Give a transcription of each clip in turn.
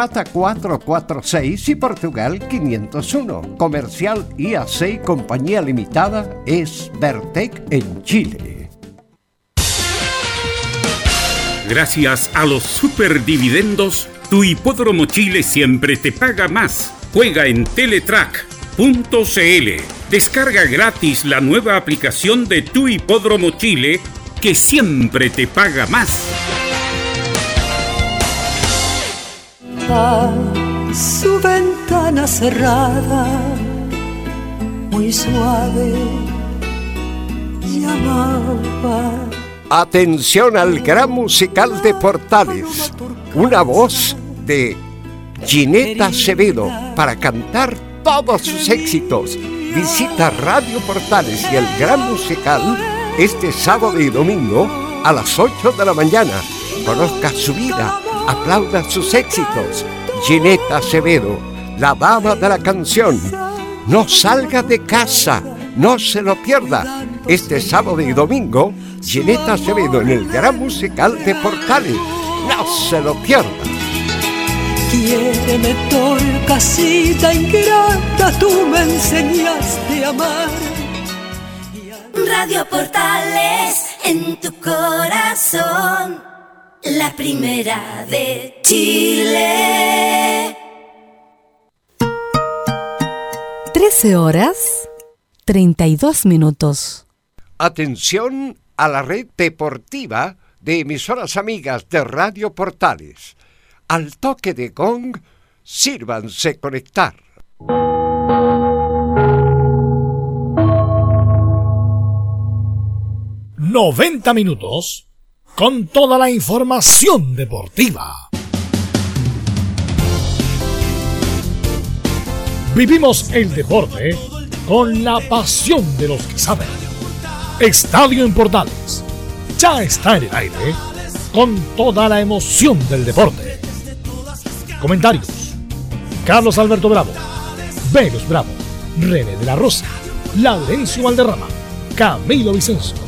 Plata 446 y Portugal 501. Comercial IAC Compañía Limitada es Vertec en Chile. Gracias a los superdividendos, tu hipódromo Chile siempre te paga más. Juega en Teletrack.cl. Descarga gratis la nueva aplicación de tu hipódromo Chile que siempre te paga más. Su ventana cerrada, muy suave, llamaba. Atención al gran musical de Portales, una voz de Gineta Acevedo para cantar todos sus éxitos. Visita Radio Portales y el gran musical este sábado y domingo a las 8 de la mañana. Conozca su vida aplauda sus éxitos. Gineta Acevedo, la dama de la canción. No salga de casa, no se lo pierda. Este sábado y domingo, Gineta Acevedo en el gran musical de Portales. No se lo pierda. Quiéreme casita ingrata, tú me enseñaste a amar. Radio Portales en tu corazón la primera de Chile. 13 horas 32 minutos. Atención a la red deportiva de emisoras amigas de Radio Portales. Al toque de gong, sírvanse conectar. ¡90 minutos! Con toda la información deportiva. Vivimos el deporte con la pasión de los que saben. Estadio en ya está en el aire con toda la emoción del deporte. Comentarios: Carlos Alberto Bravo, Venus Bravo, René de la Rosa, Laurencio Valderrama, Camilo Vicencio.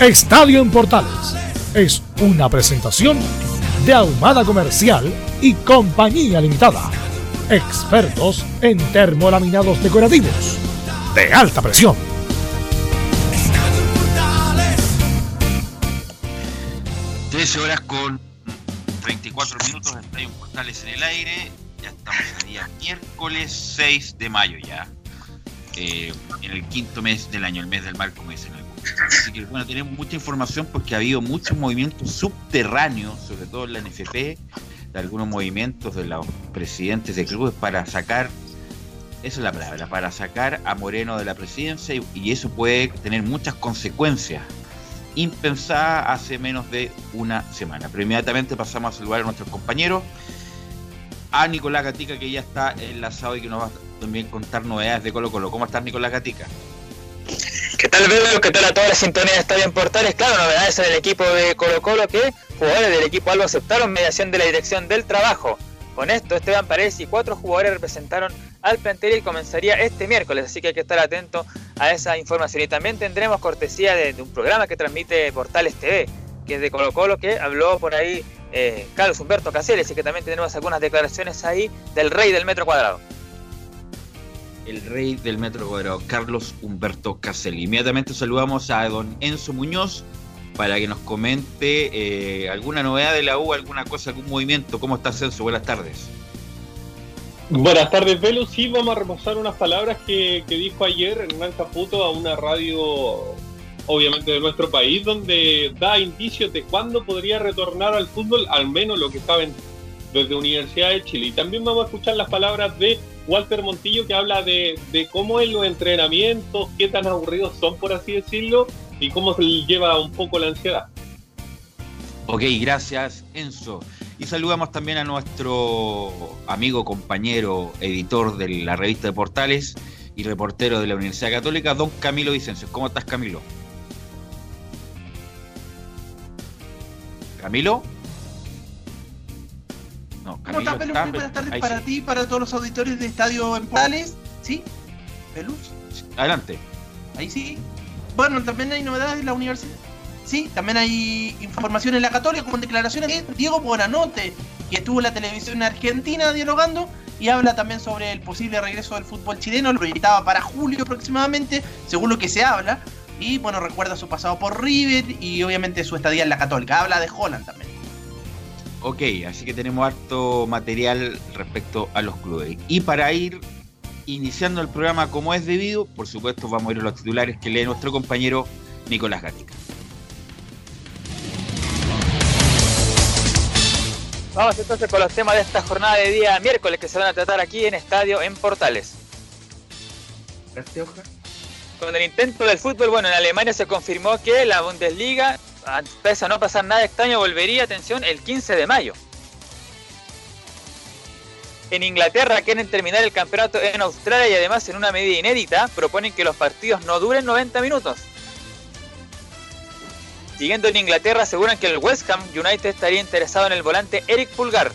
Estadio en Portales es una presentación de Ahumada Comercial y Compañía Limitada. Expertos en termolaminados decorativos de alta presión. Horas con 34 minutos de Estadio Portales en el aire. Ya estamos el día miércoles 6 de mayo ya. Eh, en el quinto mes del año, el mes del mar, como dicen Así que bueno, tenemos mucha información porque ha habido muchos movimientos subterráneos, sobre todo en la NFP, de algunos movimientos de los presidentes de clubes para sacar, esa es la palabra, para sacar a Moreno de la presidencia y, eso puede tener muchas consecuencias impensadas hace menos de una semana. Pero inmediatamente pasamos a saludar a nuestros compañeros, a Nicolás Gatica que ya está enlazado y que nos va a también contar novedades de Colo Colo. ¿Cómo estás Nicolás Gatica? ¿Qué tal, Velo? ¿Qué tal a toda la sintonía de Estadio en Portales? Claro, novedades en el equipo de Colo Colo que jugadores del equipo algo aceptaron mediación de la dirección del trabajo. Con esto, Esteban Paredes y cuatro jugadores representaron al plantel y comenzaría este miércoles, así que hay que estar atento a esa información. Y también tendremos cortesía de, un programa que transmite Portales TV, que es de Colo Colo, que habló por ahí eh, Carlos Humberto Caceres, y que también tenemos algunas declaraciones ahí del rey del metro cuadrado el rey del metro cuadrado, Carlos Humberto Caselli. Inmediatamente saludamos a don Enzo Muñoz para que nos comente eh, alguna novedad de la U, alguna cosa, algún movimiento. ¿Cómo estás, Enzo? Buenas tardes. Buenas tardes, Velo. Sí, vamos a reposar unas palabras que, dijo ayer Hernán Caputo a una radio, obviamente, de nuestro país, donde da indicios de cuándo podría retornar al fútbol, al menos lo que saben desde Universidad de Chile. Y también vamos a escuchar las palabras de Walter Montillo que habla de, cómo es los entrenamientos, qué tan aburridos son, por así decirlo, y cómo se lleva un poco la ansiedad. Ok, gracias Enzo. Y saludamos también a nuestro amigo, compañero, editor de la revista de Portales y reportero de la Universidad Católica, don Camilo Vicencio. ¿Cómo estás, Camilo? ¿Camilo? No, ¿Cómo estás, Pelus? buenas tardes para ti, para todos los auditores de Estadio en Portales. ¿Sí? ¿Pelus? Adelante. Ahí sí. Bueno, también hay novedades en la universidad. Sí, también hay información en la Católica con declaraciones de Diego Buenanote, que estuvo en la televisión argentina dialogando y habla también sobre el posible regreso del fútbol chileno, lo proyectaba para julio aproximadamente, según lo que se habla. Y bueno, recuerda su pasado por River y obviamente su estadía en la Católica. Habla de Holland también. Ok, así que tenemos harto material respecto a los clubes. Y para ir iniciando el programa como es debido, por supuesto vamos a ir a los titulares que lee nuestro compañero Nicolás Gatica. Vamos entonces con los temas de esta jornada de día miércoles que se van a tratar aquí en Estadio en Portales. Gracias, Con el intento del fútbol, bueno, en Alemania se confirmó que la Bundesliga, pese a no pasar nada extraño, volvería, atención, el 15 de mayo. En Inglaterra quieren terminar el campeonato en Australia y además en una medida inédita proponen que los partidos no duren 90 minutos. Siguiendo en Inglaterra, aseguran que el West Ham United estaría interesado en el volante Eric Pulgar.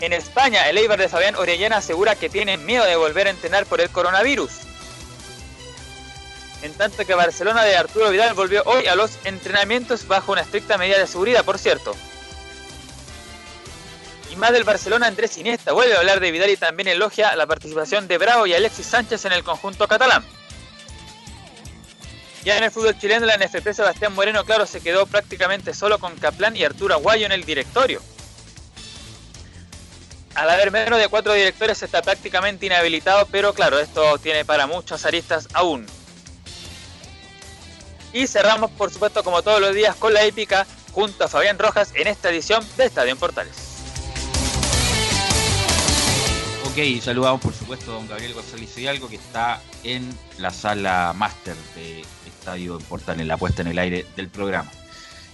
En España, el Eibar de Fabián Orellana asegura que tiene miedo de volver a entrenar por el coronavirus. En tanto que Barcelona de Arturo Vidal volvió hoy a los entrenamientos bajo una estricta medida de seguridad, por cierto. Y más del Barcelona, Andrés Iniesta vuelve a hablar de Vidal y también elogia la participación de Bravo y Alexis Sánchez en el conjunto catalán. Ya en el fútbol chileno, la NFP Sebastián Moreno, claro, se quedó prácticamente solo con Caplan y Arturo Aguayo en el directorio. Al haber menos de cuatro directores está prácticamente inhabilitado, pero claro, esto tiene para muchos aristas aún. Y cerramos, por supuesto, como todos los días, con la épica junto a Fabián Rojas en esta edición de Estadio en Portales. Ok, saludamos por supuesto a don Gabriel González Hidalgo que está en la sala máster de Estadio en la puesta en el aire del programa.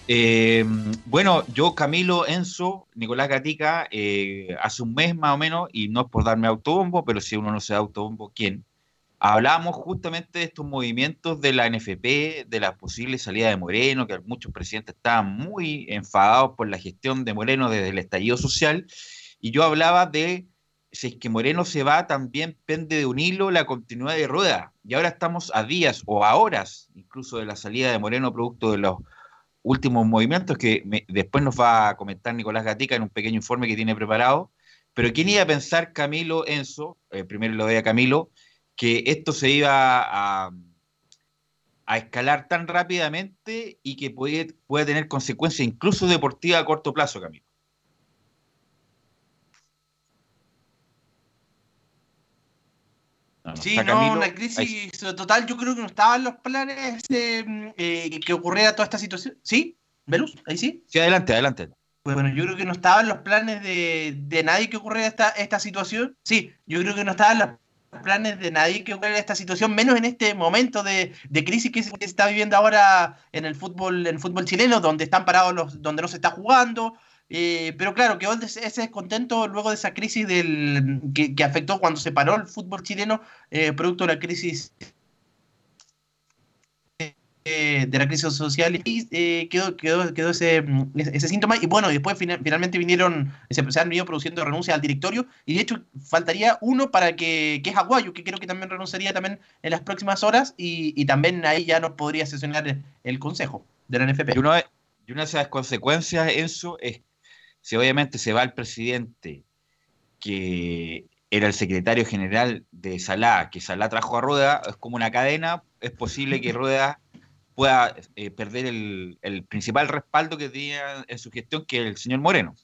Eh, bueno, yo, Camilo, Enzo, Nicolás Gatica, eh, hace un mes más o menos, y no es por darme autobombo, pero si uno no se da autobombo, ¿quién? Hablábamos justamente de estos movimientos de la NFP, de la posible salida de Moreno, que muchos presidentes estaban muy enfadados por la gestión de Moreno desde el estallido social, y yo hablaba de si es que Moreno se va, también pende de un hilo la continuidad de Rueda. Y ahora estamos a días o a horas incluso de la salida de Moreno, producto de los últimos movimientos que después nos va a comentar Nicolás Gatica en un pequeño informe que tiene preparado. Pero ¿quién iba a pensar, Camilo Enzo, eh, primero lo doy a Camilo, que esto se iba a, a escalar tan rápidamente y que puede, puede tener consecuencias incluso deportivas a corto plazo, Camilo? sí, no, una crisis total. Yo creo que no estaban los planes eh, eh, que ocurriera toda esta situación. ¿Sí? ¿Velus? ¿Ahí sí? Sí, adelante, adelante. Bueno, yo creo que no estaban los planes de, de nadie que ocurriera esta, esta situación. Sí, yo creo que no estaban los planes de nadie que ocurriera esta situación, menos en este momento de, de crisis que se está viviendo ahora en el fútbol, en el fútbol chileno, donde están parados los, donde no se está jugando, eh, pero claro, quedó ese descontento luego de esa crisis del, que, afectó cuando se paró el fútbol chileno, eh, producto de la crisis eh, de la crisis social y quedó, quedó, quedó ese, ese, síntoma y bueno, después finalmente vinieron, se, han venido produciendo renuncias al directorio y de hecho faltaría uno para que, que es Aguayo, que creo que también renunciaría también en las próximas horas y, y también ahí ya no podría sesionar el, consejo de la NFP. Y una, y una de esas consecuencias, eso es si obviamente se va el presidente que era el secretario general de Salá, que Salá trajo a Rueda, es como una cadena, es posible que Rueda pueda eh, perder el, principal respaldo que tenía en su gestión, que el señor Moreno.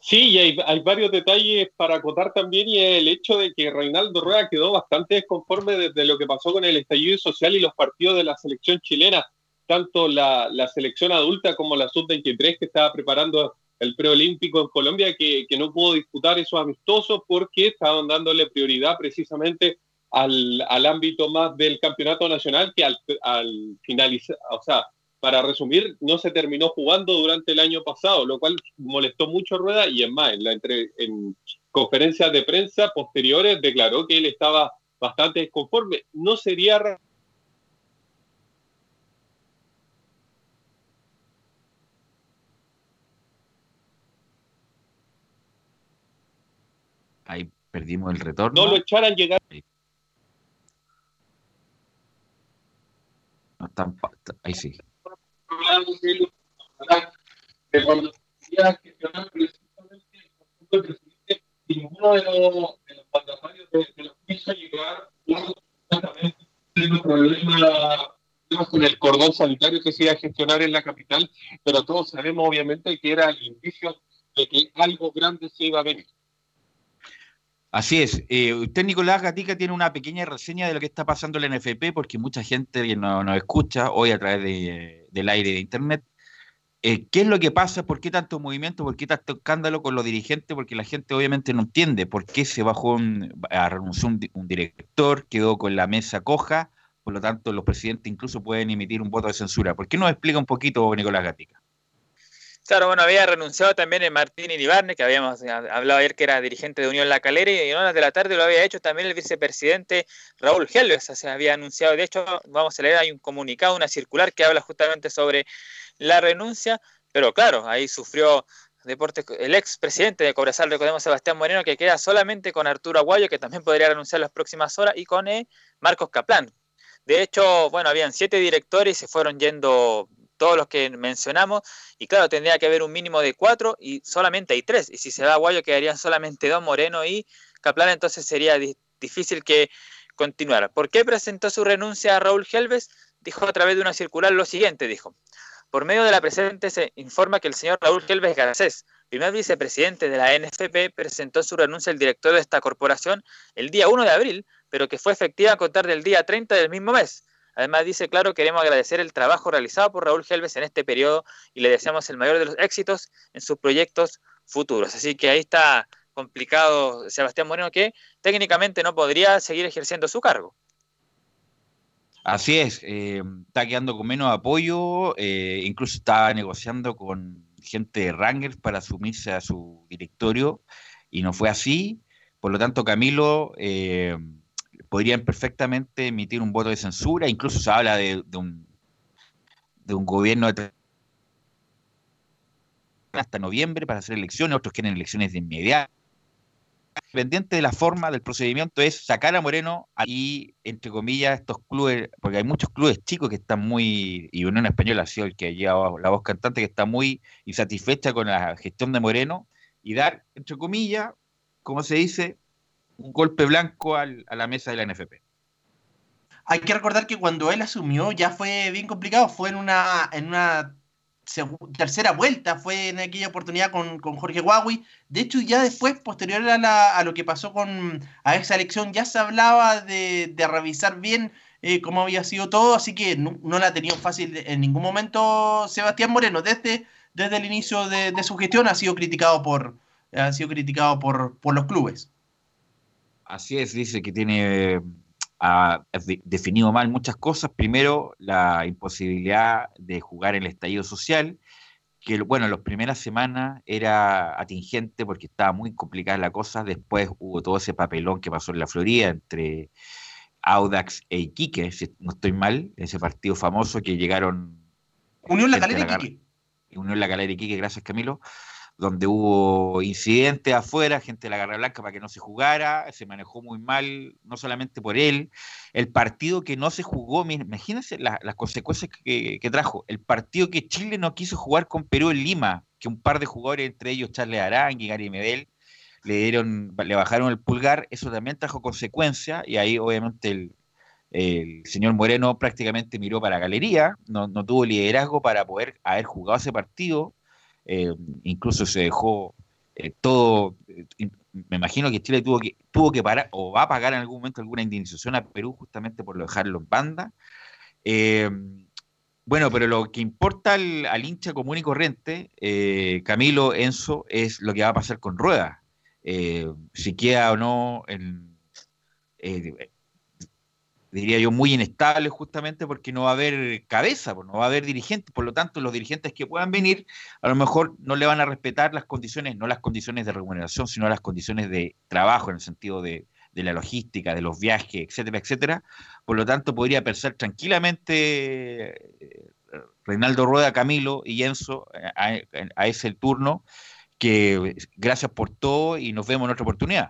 Sí, y hay, varios detalles para acotar también, y el hecho de que Reinaldo Rueda quedó bastante desconforme de, lo que pasó con el estallido social y los partidos de la selección chilena, tanto la, la selección adulta como la sub-23 que estaba preparando el preolímpico en Colombia que, no pudo disputar esos amistosos porque estaban dándole prioridad precisamente al, ámbito más del campeonato nacional que al, finalizar, o sea, para resumir, no se terminó jugando durante el año pasado, lo cual molestó mucho a Rueda y es más, en, la entre, en conferencias de prensa posteriores declaró que él estaba bastante desconforme. No sería Ahí perdimos el retorno. No lo echaran llegar. Están, ahí sí. De cuando gestionar precisamente el presidente, ninguno de los, de los mandatarios de, de los quiso llegar exactamente el problema con el cordón sanitario que se iba a gestionar en la capital, pero todos sabemos obviamente que era el indicio de que algo grande se iba a venir. Así es. Eh, usted, Nicolás Gatica, tiene una pequeña reseña de lo que está pasando en la NFP, porque mucha gente nos no escucha hoy a través de, del aire de Internet. Eh, ¿Qué es lo que pasa? ¿Por qué tanto movimiento? ¿Por qué tanto escándalo con los dirigentes? Porque la gente obviamente no entiende por qué se bajó a renunció un, un director, quedó con la mesa coja, por lo tanto los presidentes incluso pueden emitir un voto de censura. ¿Por qué nos explica un poquito, Nicolás Gatica? Claro, bueno, había renunciado también en Martín Iribarne, que habíamos hablado ayer que era dirigente de Unión La Calera, y en horas de la tarde lo había hecho también el vicepresidente Raúl Helves, se había anunciado, de hecho, vamos a leer, hay un comunicado, una circular que habla justamente sobre la renuncia, pero claro, ahí sufrió Deportes, el ex presidente de Cobresal, recordemos Sebastián Moreno, que queda solamente con Arturo Aguayo, que también podría renunciar en las próximas horas, y con eh, Marcos Caplán. De hecho, bueno, habían siete directores y se fueron yendo todos los que mencionamos, y claro, tendría que haber un mínimo de cuatro y solamente hay tres, y si se va Guayo quedarían solamente dos, Moreno y Caplan, entonces sería difícil que continuara. ¿Por qué presentó su renuncia a Raúl Helves? Dijo a través de una circular lo siguiente, dijo, por medio de la presente se informa que el señor Raúl Helves Garcés, primer vicepresidente de la NFP, presentó su renuncia al director de esta corporación el día 1 de abril, pero que fue efectiva a contar del día 30 del mismo mes. Además dice, claro, queremos agradecer el trabajo realizado por Raúl Helves en este periodo y le deseamos el mayor de los éxitos en sus proyectos futuros. Así que ahí está complicado Sebastián Moreno que técnicamente no podría seguir ejerciendo su cargo. Así es, eh, está quedando con menos apoyo, eh, incluso estaba negociando con gente de Rangers para asumirse a su directorio y no fue así. Por lo tanto, Camilo eh, podrían perfectamente emitir un voto de censura, incluso se habla de, un, de un gobierno hasta noviembre para hacer elecciones, otros quieren elecciones de inmediato. Independiente de la forma del procedimiento es sacar a Moreno y, entre comillas, estos clubes, porque hay muchos clubes chicos que están muy, y Unión Española ha sido el que lleva la voz cantante, que está muy insatisfecha con la gestión de Moreno, y dar, entre comillas, como se dice, un golpe blanco al, a la mesa de la NFP. Hay que recordar que cuando él asumió ya fue bien complicado, fue en una, en una tercera vuelta, fue en aquella oportunidad con, con Jorge Huawei. De hecho, ya después, posterior a, la, a, lo que pasó con a esa elección, ya se hablaba de, de revisar bien eh, cómo había sido todo, así que no, no, la ha tenido fácil en ningún momento Sebastián Moreno. Desde, desde el inicio de, de su gestión ha sido criticado por, ha sido criticado por, por los clubes. Así es, dice que tiene ha definido mal muchas cosas. Primero, la imposibilidad de jugar en el estallido social, que bueno, las primeras semanas era atingente porque estaba muy complicada la cosa. Después hubo todo ese papelón que pasó en la Florida entre Audax e Iquique, si no estoy mal, ese partido famoso que llegaron. Unión La Calera y Iquique. Unión La Calera y Iquique, gracias Camilo donde hubo incidentes afuera, gente de la Garra Blanca para que no se jugara, se manejó muy mal, no solamente por él, el partido que no se jugó, imagínense las, las consecuencias que, que, trajo, el partido que Chile no quiso jugar con Perú en Lima, que un par de jugadores, entre ellos Charles Arán y Gary Medel, le dieron, le bajaron el pulgar, eso también trajo consecuencias, y ahí obviamente el, el señor Moreno prácticamente miró para galería, no, no tuvo liderazgo para poder haber jugado ese partido, eh, incluso se dejó eh, todo, eh, me imagino que Chile tuvo que, tuvo que parar o va a pagar en algún momento alguna indemnización a Perú justamente por dejarlo en banda. Eh, bueno, pero lo que importa al, hincha común y corriente, eh, Camilo, Enzo, es lo que va a pasar con Rueda. si queda o no en, diría yo, muy inestable justamente porque no va a haber cabeza, pues, no va a haber dirigentes, por lo tanto los dirigentes que puedan venir a lo mejor no le van a respetar las condiciones, no las condiciones de remuneración, sino las condiciones de trabajo en el sentido de, la logística, de los viajes, etcétera, etcétera. Por lo tanto podría pensar tranquilamente eh, Reinaldo Rueda, Camilo y Enzo eh, a, a ese turno que gracias por todo y nos vemos en otra oportunidad.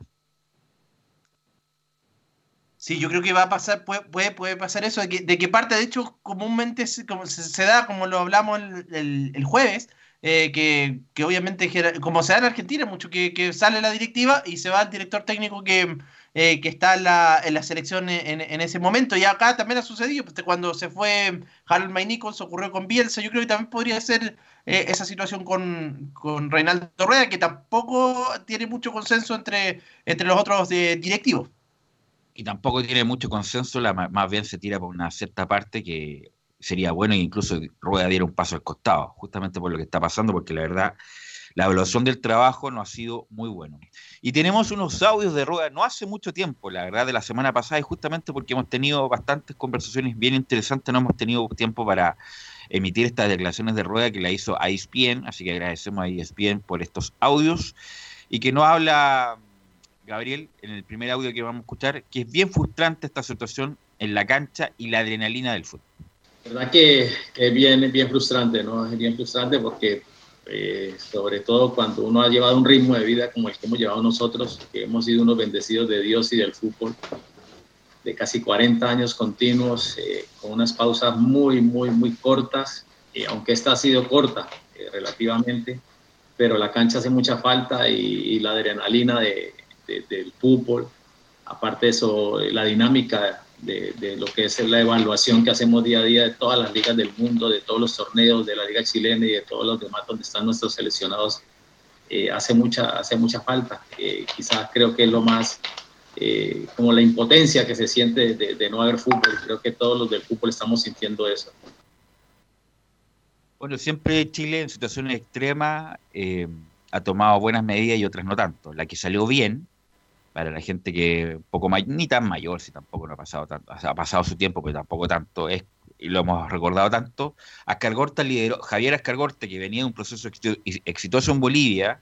Sí, yo creo que va a pasar, puede, puede, pasar eso, de que, parte, de hecho, comúnmente se, se, da, como lo hablamos el, jueves, eh, que, obviamente, como se da en Argentina, mucho que, sale la directiva y se va el director técnico que, eh, está en la, en la selección en, ese momento. Y acá también ha sucedido, pues, cuando se fue Harold May Nichols, ocurrió con Bielsa, yo creo que también podría ser eh, esa situación con, con Reinaldo Rueda, que tampoco tiene mucho consenso entre, entre los otros directivos y tampoco tiene mucho consenso, la, más bien se tira por una cierta parte que sería bueno e incluso Rueda diera un paso al costado, justamente por lo que está pasando, porque la verdad la evaluación del trabajo no ha sido muy bueno. Y tenemos unos audios de Rueda no hace mucho tiempo, la verdad, de la semana pasada, y justamente porque hemos tenido bastantes conversaciones bien interesantes, no hemos tenido tiempo para emitir estas declaraciones de Rueda que la hizo a ESPN, así que agradecemos a ESPN por estos audios, y que no habla Gabriel, en el primer audio que vamos a escuchar, que es bien frustrante esta situación en la cancha y la adrenalina del fútbol. verdad que, es bien, bien frustrante, ¿no? Es bien frustrante porque, eh, sobre todo cuando uno ha llevado un ritmo de vida como el que hemos llevado nosotros, que hemos sido unos bendecidos de Dios y del fútbol, de casi 40 años continuos, eh, con unas pausas muy, muy, muy cortas, eh, aunque esta ha sido corta relativamente, pero la cancha hace mucha falta y la adrenalina de, del fútbol, aparte de eso, la dinámica de, de, lo que es la evaluación que hacemos día a día de todas las ligas del mundo, de todos los torneos de la liga chilena y de todos los demás donde están nuestros seleccionados, eh, hace, mucha, hace mucha falta. Eh, quizás creo que es lo más, eh, como la impotencia que se siente de, de, no haber fútbol. Creo que todos los del fútbol estamos sintiendo eso. Bueno, siempre Chile en situaciones extremas ha tomado buenas medidas y otras no tanto. La que salió bien para la gente que poco ni tan mayor, si tampoco no ha pasado tanto, ha pasado su tiempo, pero tampoco tanto, es, y lo hemos recordado tanto, Ascargorta lideró, Javier Ascargorta, que venía de un proceso exitoso en Bolivia,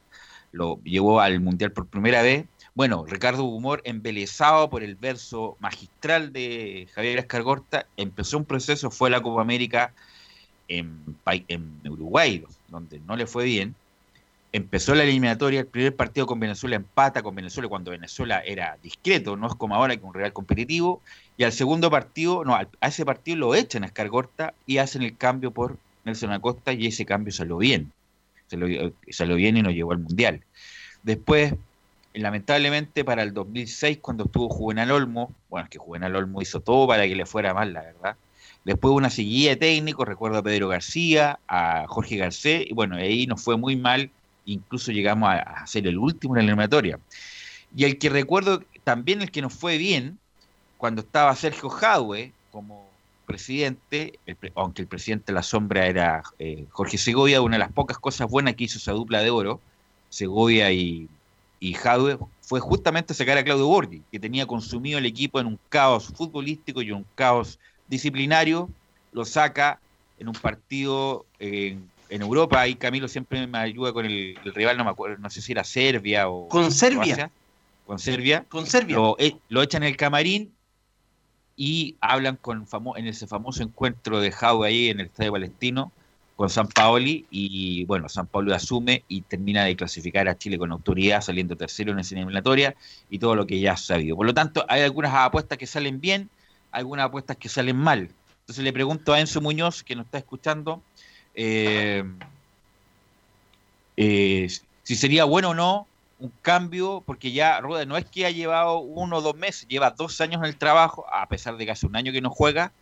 lo llevó al Mundial por primera vez. Bueno, Ricardo Humor, embelesado por el verso magistral de Javier Ascargorta, empezó un proceso, fue a la Copa América en, en Uruguay, donde no le fue bien, empezó la eliminatoria, el primer partido con Venezuela empata con Venezuela cuando Venezuela era discreto, no es como ahora que un real competitivo, y al segundo partido, no, a ese partido lo echan a Escargorta y hacen el cambio por Nelson Acosta y ese cambio salió bien, salió, bien y nos llevó al Mundial. Después, lamentablemente para el 2006 cuando estuvo Juvenal Olmo, bueno, es que Juvenal Olmo hizo todo para que le fuera mal, la verdad, Después una seguida de técnicos, recuerdo a Pedro García, a Jorge Garcés, y bueno, ahí nos fue muy mal incluso llegamos a, ser el último en la eliminatoria. Y el que recuerdo también el que nos fue bien, cuando estaba Sergio Jadwe como presidente, aunque el presidente de la sombra era eh, Jorge Segovia, una de las pocas cosas buenas que hizo esa dupla de oro, Segovia y, y fue justamente sacar a Claudio Borghi, que tenía consumido el equipo en un caos futbolístico y un caos disciplinario, lo saca en un partido en en Europa, y Camilo siempre me ayuda con el, rival, no me acuerdo, no sé si era Serbia o. Con Serbia. con Serbia. Con Serbia. Lo, eh, lo, echan en el camarín y hablan con en ese famoso encuentro de Jau ahí en el Estadio Palestino con San Paoli y bueno, San Paoli asume y termina de clasificar a Chile con autoridad saliendo tercero en esa eliminatoria y todo lo que ya ha sabido. Por lo tanto, hay algunas apuestas que salen bien, algunas apuestas que salen mal. Entonces le pregunto a Enzo Muñoz, que nos está escuchando, eh, eh, si sería bueno o no un cambio, porque ya Rueda no es que ha llevado uno o dos meses, lleva dos años en el trabajo, a pesar de que hace un año que no juega.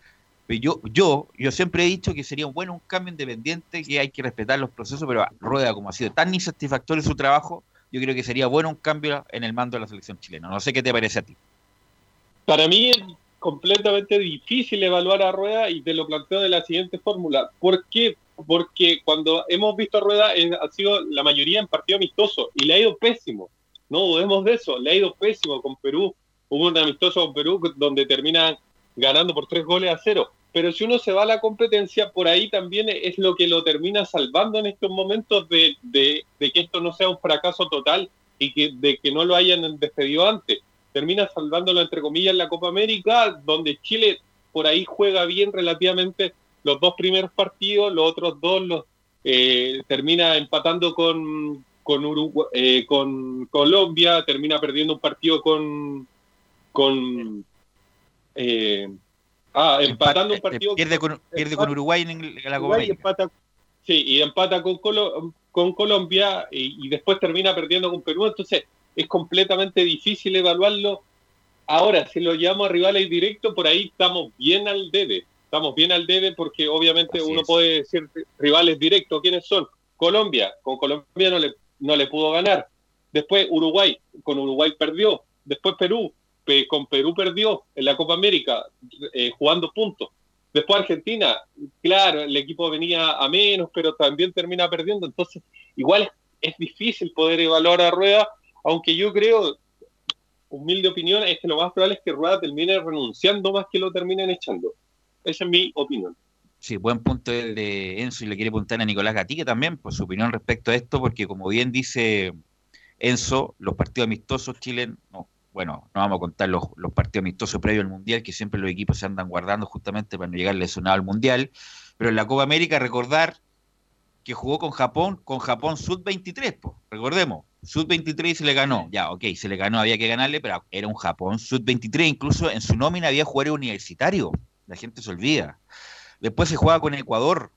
Pero yo, yo, yo siempre he dicho que sería bueno un cambio independiente, que hay que respetar los procesos, pero Rueda, como ha sido tan insatisfactorio su trabajo, yo creo que sería bueno un cambio en el mando de la selección chilena. No sé qué te parece a ti. Para mí es completamente difícil evaluar a Rueda y te lo planteo de la siguiente fórmula. ¿Por qué? Porque cuando hemos visto a Rueda ha sido la mayoría en partido amistoso y le ha ido pésimo. No dudemos de eso, le ha ido pésimo con Perú. Hubo un amistoso con Perú donde termina ganando por tres goles a cero. Pero si uno se va a la competencia, por ahí también es lo que lo termina salvando en estos momentos de, de, que esto no sea un fracaso total y que, de que no lo hayan despedido antes. Termina salvándolo, entre comillas, en la Copa América, donde Chile por ahí juega bien relativamente los dos primeros partidos, los otros dos los eh, termina empatando con, con, Uruguay, eh, con Colombia, termina perdiendo un partido con... con eh, ah, empatando un partido... Pierde con, pierde con Uruguay en la Copa América. sí, y empata con, con Colombia y, después termina perdiendo con Perú. Entonces es completamente difícil evaluarlo. Ahora, si lo llamo a rivales directos, por ahí estamos bien al debe. Estamos bien al debe porque obviamente uno puede decir rivales directos. ¿Quiénes son? Colombia. Con Colombia no le no le pudo ganar. Después Uruguay, con Uruguay perdió. Después Perú, con Perú perdió en la Copa América, eh, jugando puntos. Después Argentina, claro, el equipo venía a menos, pero también termina perdiendo. Entonces, igual es, difícil poder evaluar a Rueda, aunque yo creo, humilde opinión, es que lo más probable es que Rueda termine renunciando más que lo terminen echando. Esa es mi opinión. Sí, buen punto el de Enzo y le quiere preguntar a Nicolás Gatique también por su opinión respecto a esto, porque como bien dice Enzo, los partidos amistosos chilenos, bueno, no vamos a contar los, partidos amistosos previos al Mundial, que siempre los equipos se andan guardando justamente para no llegar lesionado al Mundial, pero en la Copa América recordar que jugó con Japón, con Japón Sud-23, pues, recordemos, Sud-23 se le ganó, ya, ok, se le ganó, había que ganarle, pero era un Japón Sud-23, incluso en su nómina había jugadores universitario, la gente se olvida. Después se juega con Ecuador.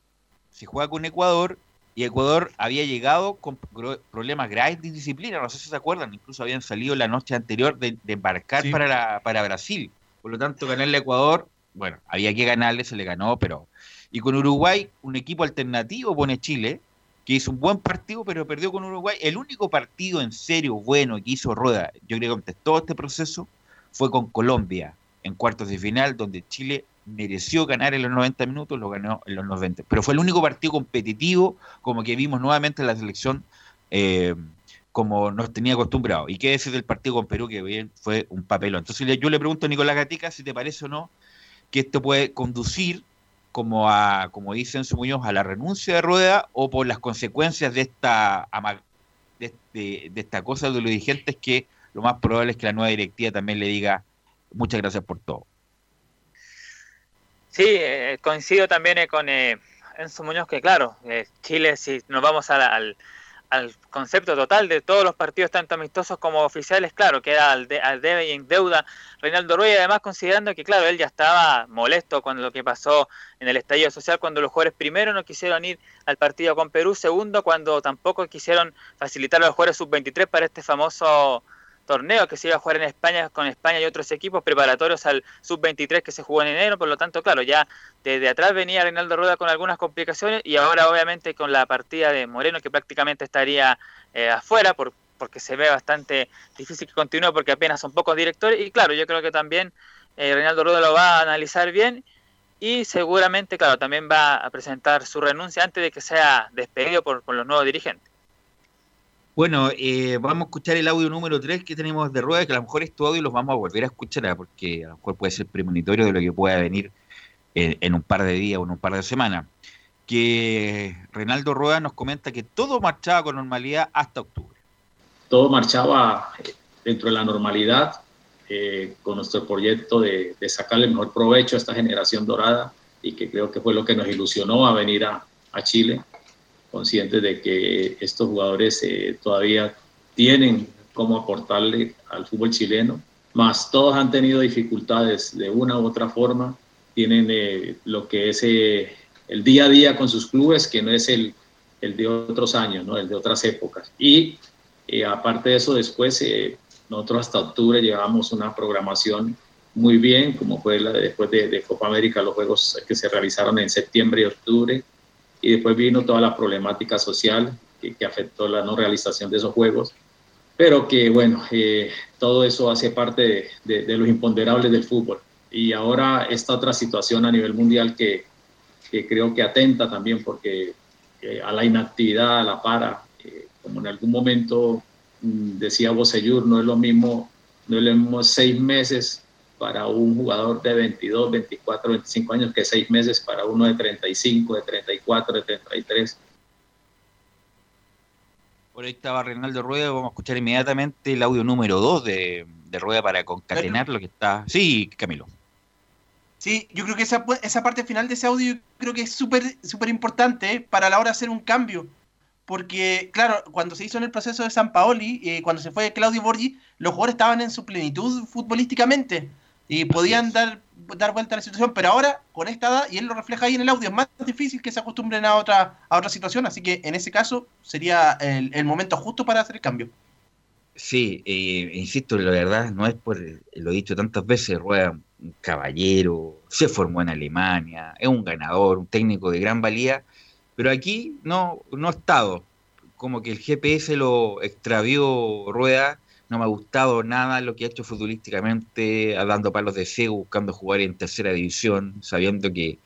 Se juega con Ecuador y Ecuador había llegado con problemas graves de disciplina. No sé si se acuerdan, incluso habían salido la noche anterior de, embarcar para, para Brasil. Por lo tanto, ganarle a Ecuador, bueno, había que ganarle, se le ganó, pero. Y con Uruguay, un equipo alternativo pone Chile, que hizo un buen partido, pero perdió con Uruguay. El único partido en serio bueno que hizo Rueda, yo creo que todo este proceso, fue con Colombia en cuartos de final, donde Chile mereció ganar en los 90 minutos, lo ganó en los 90. Pero fue el único partido competitivo como que vimos nuevamente en la selección eh, como nos tenía acostumbrado. Y qué decir del partido con Perú, que bien fue un papelón. Entonces yo le pregunto a Nicolás Gatica si te parece o no que esto puede conducir como a, como dicen su Muñoz, a la renuncia de Rueda o por las consecuencias de esta, de, de, de esta cosa de los dirigentes que lo más probable es que la nueva directiva también le diga muchas gracias por todo. Sí, eh, coincido también eh, con eh, Enzo Muñoz que, claro, Chile, si nos vamos al, al, concepto total de todos los partidos, tanto amistosos como oficiales, claro, queda al, al debe y en deuda Reinaldo Rueda, además considerando que, claro, él ya estaba molesto con lo que pasó en el estallido social, cuando los jugadores primero no quisieron ir al partido con Perú, segundo, cuando tampoco quisieron facilitar a los jugadores sub-23 para este famoso torneo que se iba a jugar en España con España y otros equipos preparatorios al sub-23 que se jugó en enero, por lo tanto, claro, ya desde atrás venía Reinaldo Rueda con algunas complicaciones y ahora obviamente con la partida de Moreno que prácticamente estaría eh, afuera por, porque se ve bastante difícil que continúe porque apenas son pocos directores y claro, yo creo que también eh, Reinaldo Rueda lo va a analizar bien y seguramente, claro, también va a presentar su renuncia antes de que sea despedido por los nuevos dirigentes. Bueno, eh, vamos a escuchar el audio número 3 que tenemos de Rueda, que a lo mejor este audio los vamos a volver a escuchar, ¿ah? porque a lo mejor puede ser premonitorio de lo que pueda venir en, un par de días o en un par de semanas. Que Reinaldo Rueda nos comenta que todo marchaba con normalidad hasta octubre. Todo marchaba eh, dentro de la normalidad, eh, con nuestro proyecto de, sacarle el mejor provecho a esta generación dorada y que creo que fue lo que nos ilusionó a venir a Chile conscientes de que estos jugadores eh, todavía tienen cómo aportarle al fútbol chileno, más todos han tenido dificultades de una u otra forma, tienen eh, lo que es eh, el día a día con sus clubes, que no es el, el de otros años, ¿no? el de otras épocas. Y aparte de eso, después, nosotros hasta octubre llevamos una programación muy bien, como fue la de, después de, de Copa América, los juegos que se realizaron en septiembre y octubre, y después vino toda la problemática social que, afectó la no realización de esos juegos, pero que bueno, eh, todo eso hace parte de, los imponderables del fútbol. Y ahora esta otra situación a nivel mundial que, que creo que atenta también porque eh, a la inactividad, a la para, eh, como en algún momento mm, decía Bosellur, no es lo mismo, no es lo mismo seis meses para un jugador de 22, 24, 25 años que seis meses para uno de 35, de 34, de 33. Por ahí estaba Reinaldo Rueda, vamos a escuchar inmediatamente el audio número 2 de, de Rueda para concatenar lo que está... Sí, Camilo. Sí, yo creo que esa, esa parte final de ese audio creo que es súper súper importante para la hora de hacer un cambio. Porque, claro, cuando se hizo en el proceso de San Paoli, eh, cuando se fue Claudio Borgi, los jugadores estaban en su plenitud futbolísticamente y podían dar, dar vuelta a la situación, pero ahora, con esta edad, y él lo refleja ahí en el audio, es más difícil que se acostumbren a otra, a otra situación, así que en ese caso sería el, el momento justo para hacer el cambio. Sí, eh, insisto, la verdad no es por, lo he dicho tantas veces, Rueda un caballero, se formó en Alemania, es un ganador, un técnico de gran valía, pero aquí no, no ha estado. Como que el GPS lo extravió Rueda, no me ha gustado nada lo que ha hecho futbolísticamente, dando palos de ciego, buscando jugar en tercera división, sabiendo que,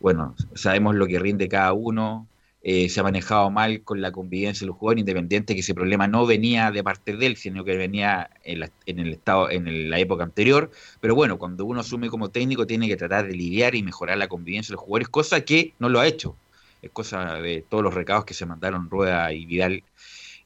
bueno, sabemos lo que rinde cada uno, eh, se ha manejado mal con la convivencia de los jugadores, independientes que ese problema no venía de parte de él, sino que venía en, el estado, en la época anterior. Pero bueno, cuando uno asume como técnico, tiene que tratar de lidiar y mejorar la convivencia de los jugadores, cosa que no lo ha hecho. Es cosa de todos los recados que se mandaron Rueda y Vidal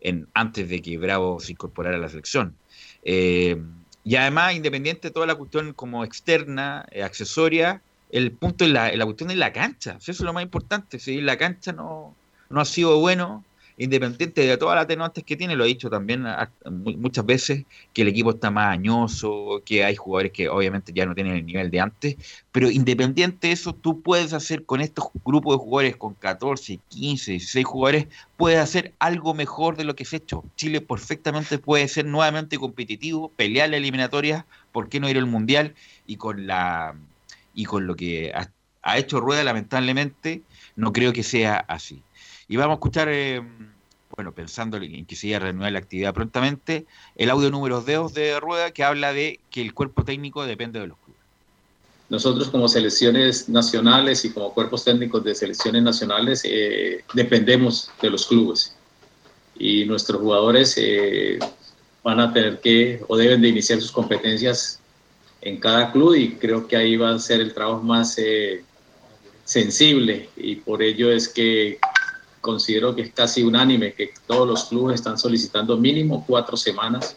en, antes de que Bravo se incorporara a la selección. Eh, y además, independiente de toda la cuestión como externa, eh, accesoria, el punto es la, la cuestión de la cancha. Eso es lo más importante. Si la cancha no, no ha sido bueno, independiente de todas las atenuantes que tiene, lo he dicho también muchas veces, que el equipo está más añoso, que hay jugadores que obviamente ya no tienen el nivel de antes, pero independiente de eso, tú puedes hacer con estos grupos de jugadores, con 14, 15, 16 jugadores, puedes hacer algo mejor de lo que se ha hecho. Chile perfectamente puede ser nuevamente competitivo, pelear la eliminatoria, ¿por qué no ir al Mundial? Y con la y con lo que ha, hecho Rueda, lamentablemente, no creo que sea así. Y vamos a escuchar, eh, bueno, pensando en que se iba a la actividad prontamente, el audio número 2 de Rueda que habla de que el cuerpo técnico depende de los clubes. Nosotros como selecciones nacionales y como cuerpos técnicos de selecciones nacionales eh, dependemos de los clubes y nuestros jugadores eh, van a tener que o deben de iniciar sus competencias en cada club y creo que ahí va a ser el trabajo más eh, sensible y por ello es que considero que es casi unánime que todos los clubes están solicitando mínimo cuatro semanas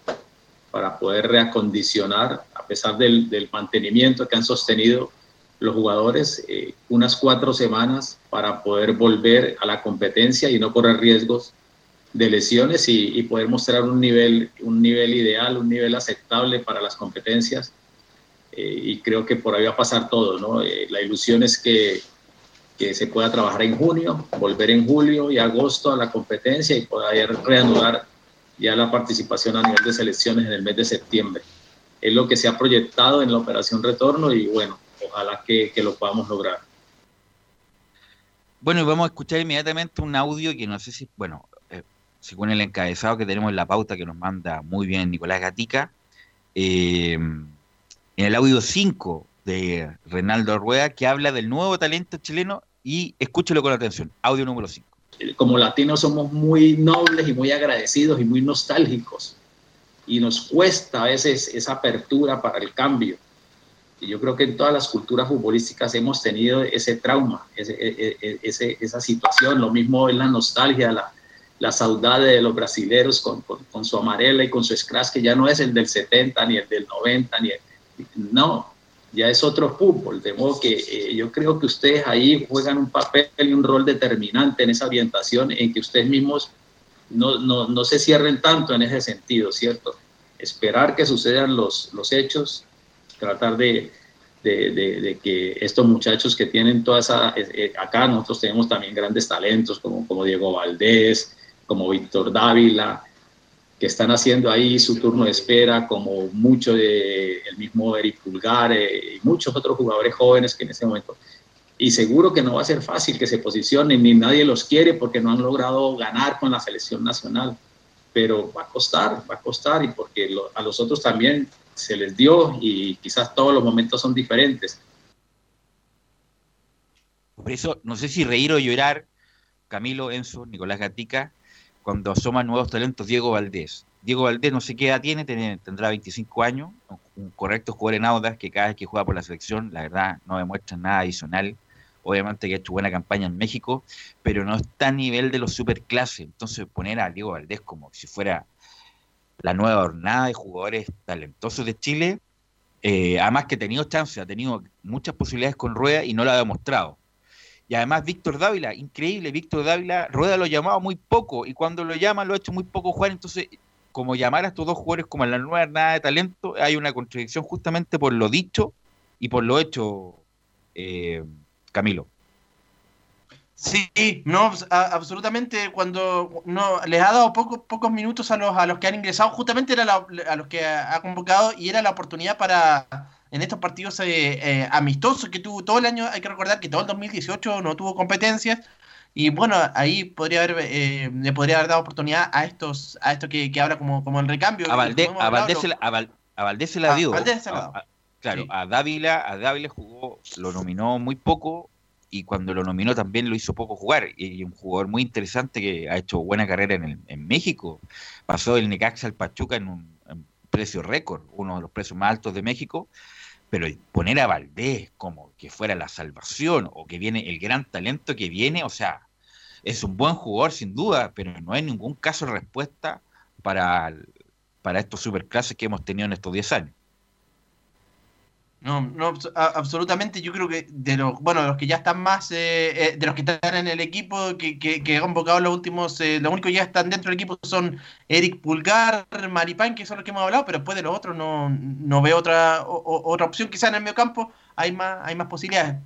para poder reacondicionar, a pesar del, del mantenimiento que han sostenido los jugadores, eh, unas cuatro semanas para poder volver a la competencia y no correr riesgos de lesiones y, y poder mostrar un nivel, un nivel ideal, un nivel aceptable para las competencias eh, y creo que por ahí va a pasar todo, ¿no? Eh, la ilusión es que, que, se pueda trabajar en junio, volver en julio y agosto a la competencia y poder reanudar ya la participación a nivel de selecciones en el mes de septiembre. Es lo que se ha proyectado en la operación retorno y bueno, ojalá que, que lo podamos lograr. Bueno, y vamos a escuchar inmediatamente un audio que no sé si, bueno, eh, según el encabezado que tenemos en la pauta que nos manda muy bien Nicolás Gatica, eh, en el audio 5 de Renaldo Rueda, que habla del nuevo talento chileno y escúchelo con atención. Audio número 5. Como latinos somos muy nobles y muy agradecidos y muy nostálgicos. Y nos cuesta a veces esa apertura para el cambio. Y yo creo que en todas las culturas futbolísticas hemos tenido ese trauma, ese, e, e, ese, esa situación. Lo mismo es la nostalgia, la, la saudade de los brasileros con, con, con, su amarela y con su scratch, que ya no es el del 70, ni el del 90, ni el, no, ya es otro fútbol, de modo que eh, yo creo que ustedes ahí juegan un papel y un rol determinante en esa orientación, en que ustedes mismos no, no, no se cierren tanto en ese sentido, ¿cierto? Esperar que sucedan los, los hechos, tratar de, de, de, que estos muchachos que tienen toda esa... Eh, acá nosotros tenemos también grandes talentos como, como Diego Valdés, como Víctor Dávila, que están haciendo ahí su turno de espera, como mucho de el mismo Eric Pulgar eh, y muchos otros jugadores jóvenes que en ese momento. Y seguro que no va a ser fácil que se posicionen, ni nadie los quiere porque no han logrado ganar con la selección nacional. Pero va a costar, va a costar, y porque a los otros también se les dio y quizás todos los momentos son diferentes. Por eso, no sé si reír o llorar, Camilo, Enzo, Nicolás Gatica, cuando asoman nuevos talentos Diego Valdés. Diego Valdés no sé qué edad tiene, tendrá 25 años, un correcto jugador en Audas que cada vez que juega por la selección, la verdad, no demuestra nada adicional. Obviamente que ha hecho buena campaña en México, pero no está a nivel de los superclases. Entonces poner a Diego Valdés como si fuera la nueva jornada de jugadores talentosos de Chile, eh, además que ha tenido chance, ha tenido muchas posibilidades con Rueda y no lo ha demostrado. Y además Víctor Dávila, increíble, Víctor Dávila, Rueda lo llamaba muy poco y cuando lo llama lo ha hecho muy poco jugar, entonces como llamar a estos dos jugadores como en la nueva jornada de talento, hay una contradicción justamente por lo dicho y por lo hecho, eh, Camilo. Sí, no, absolutamente. Cuando no les ha dado pocos pocos minutos a los a los que han ingresado, justamente era a los que ha convocado y era la oportunidad para en estos partidos eh, eh, amistosos que tuvo todo el año. Hay que recordar que todo el 2018 no tuvo competencias y bueno, ahí podría haber eh, le podría haber dado oportunidad a estos a esto que, habla como, como el recambio. A, Valdés, a, Valdés se la, a, Valdés se la dio. claro, a Dávila, a Dávila jugó, lo nominó muy poco y cuando lo nominó también lo hizo poco jugar. Y un jugador muy interesante que ha hecho buena carrera en, en México. Pasó del Necaxa al Pachuca en un precio récord, uno de los precios más altos de México. Pero poner a Valdés como que fuera la salvación o que viene el gran talento que viene, o sea, es un buen jugador sin duda, pero no hay ningún caso de respuesta para, para estos superclases que hemos tenido en estos 10 años. No, no, absolutamente. Yo creo que de los, bueno, de los que ya están más, eh, eh, de los que están en el equipo, que, que, han convocado los últimos, eh, los únicos que ya están dentro del equipo son Eric Pulgar, Maripán, que son los que hemos hablado, pero después de los otros no, no veo otra otra opción. Quizá en el medio campo hay más, hay más posibilidades.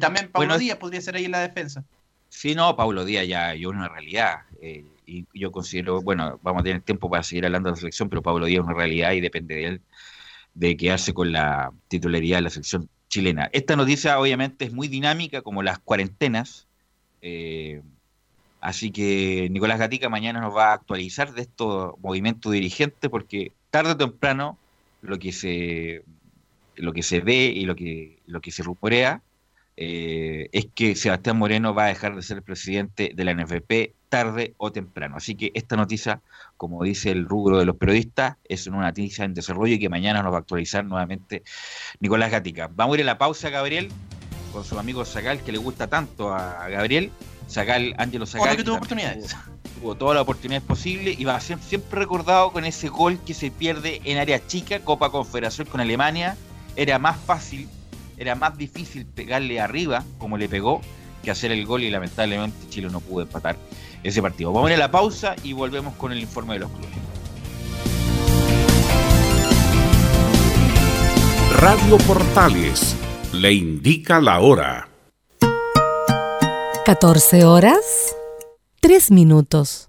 También Pablo Díaz podría ser ahí en la defensa. Sí, no, Pablo Díaz ya es una realidad. y yo considero, bueno, vamos a tener tiempo para seguir hablando de la selección, pero Pablo Díaz es una realidad y depende de él de quedarse con la titularidad de la selección chilena. Esta noticia obviamente es muy dinámica como las cuarentenas, eh, así que Nicolás Gatica mañana nos va a actualizar de estos movimientos dirigentes porque tarde o temprano lo que se lo que se ve y lo que lo que se rumorea eh, es que Sebastián Moreno va a dejar de ser presidente de la NFP tarde o temprano. Así que esta noticia, como dice el rubro de los periodistas, es una noticia en desarrollo y que mañana nos va a actualizar nuevamente Nicolás Gatica. Vamos a ir a la pausa, Gabriel, con su amigo Zagal, que le gusta tanto a Gabriel. Zagal, Ángelo Zagal. que tuvo oportunidades. Tuvo, todas las oportunidades posibles y va a ser siempre recordado con ese gol que se pierde en área chica, Copa Confederación con Alemania. Era más fácil era más difícil pegarle arriba, como le pegó, que hacer el gol y lamentablemente Chile no pudo empatar ese partido. Vamos a ir a la pausa y volvemos con el informe de los clubes. Radio Portales le indica la hora. 14 horas, 3 minutos.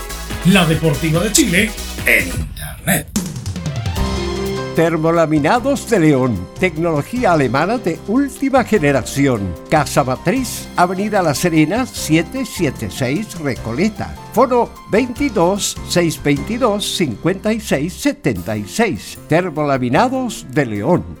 la Deportiva de Chile en Internet. Termolaminados de León, tecnología alemana de última generación. Casa Matriz, Avenida La Serena, 776 Recoleta. Foro 22 622 5676. Termolaminados de León.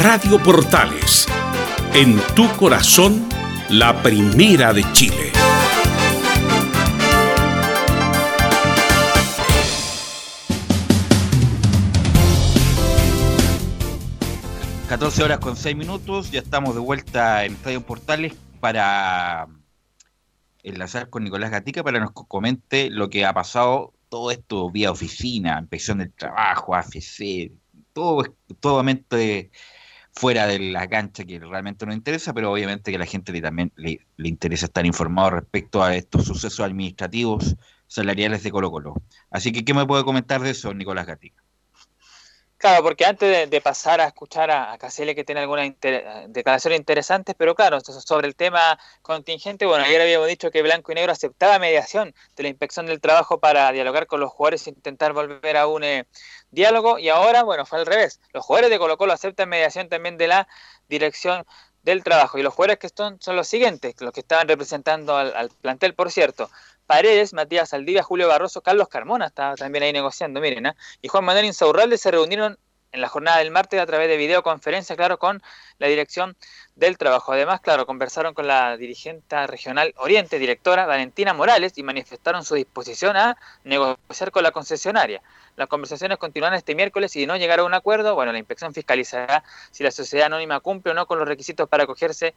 Radio Portales, en tu corazón, la primera de Chile. ...14 horas con 6 minutos... ...ya estamos de vuelta en Radio Portales... ...para enlazar con Nicolás Gatica... ...para que nos comente lo que ha pasado... ...todo esto vía oficina... ...inspección del trabajo, AFC... ...todo, todo fuera de la cancha que realmente no interesa, pero obviamente que a la gente le, también le, interesa estar informado respecto a estos sucesos administrativos salariales de Colo Colo. Así que, ¿qué me puede comentar de eso, Nicolás Gatica? Claro, porque antes de, pasar a escuchar a, a que tiene algunas declaraciones interesantes, pero claro, sobre el tema contingente, bueno, ayer habíamos dicho que Blanco y Negro aceptaba mediación de la inspección del trabajo para dialogar con los jugadores e intentar volver a un eh, diálogo, y ahora, bueno, fue al revés. Los jugadores de Colo Colo aceptan mediación también de la dirección del trabajo, y los jugadores que son, son los siguientes, los que estaban representando al, al plantel, por cierto. Paredes, Matías Saldivia, Julio Barroso, Carlos Carmona estaba también ahí negociando, miren, ¿eh? y Juan Manuel Insaurralde se reunieron en la jornada del martes a través de videoconferencia, claro, con la dirección del trabajo. Además, claro, conversaron con la dirigente regional Oriente, directora Valentina Morales, y manifestaron su disposición a negociar con la concesionaria. Las conversaciones continúan este miércoles y si no llegar a un acuerdo, bueno, la inspección fiscalizará si la sociedad anónima cumple o no con los requisitos para acogerse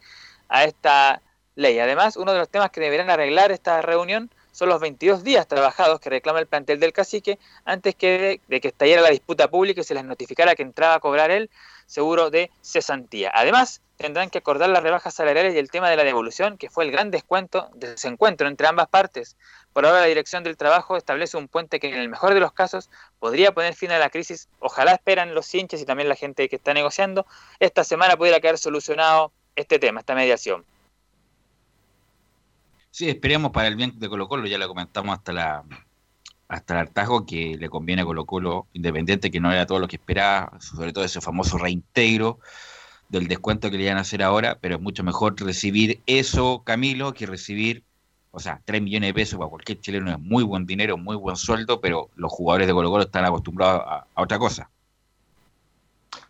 a esta ley. Además, uno de los temas que deberán arreglar esta reunión son los 22 días trabajados que reclama el plantel del cacique antes que de, que estallara la disputa pública y se les notificara que entraba a cobrar el seguro de cesantía. Además, tendrán que acordar las rebajas salariales y el tema de la devolución, que fue el gran descuento, desencuentro entre ambas partes. Por ahora la Dirección del Trabajo establece un puente que en el mejor de los casos podría poner fin a la crisis. Ojalá esperan los hinchas y también la gente que está negociando. Esta semana pudiera quedar solucionado este tema, esta mediación. Sí, esperemos para el bien de Colo Colo, ya lo comentamos hasta la hasta el hartazgo que le conviene a Colo Colo, independiente que no era todo lo que esperaba, sobre todo ese famoso reintegro del descuento que le iban a hacer ahora, pero es mucho mejor recibir eso, Camilo, que recibir, o sea, 3 millones de pesos para cualquier chileno es muy buen dinero, muy buen sueldo, pero los jugadores de Colo Colo están acostumbrados a, otra cosa.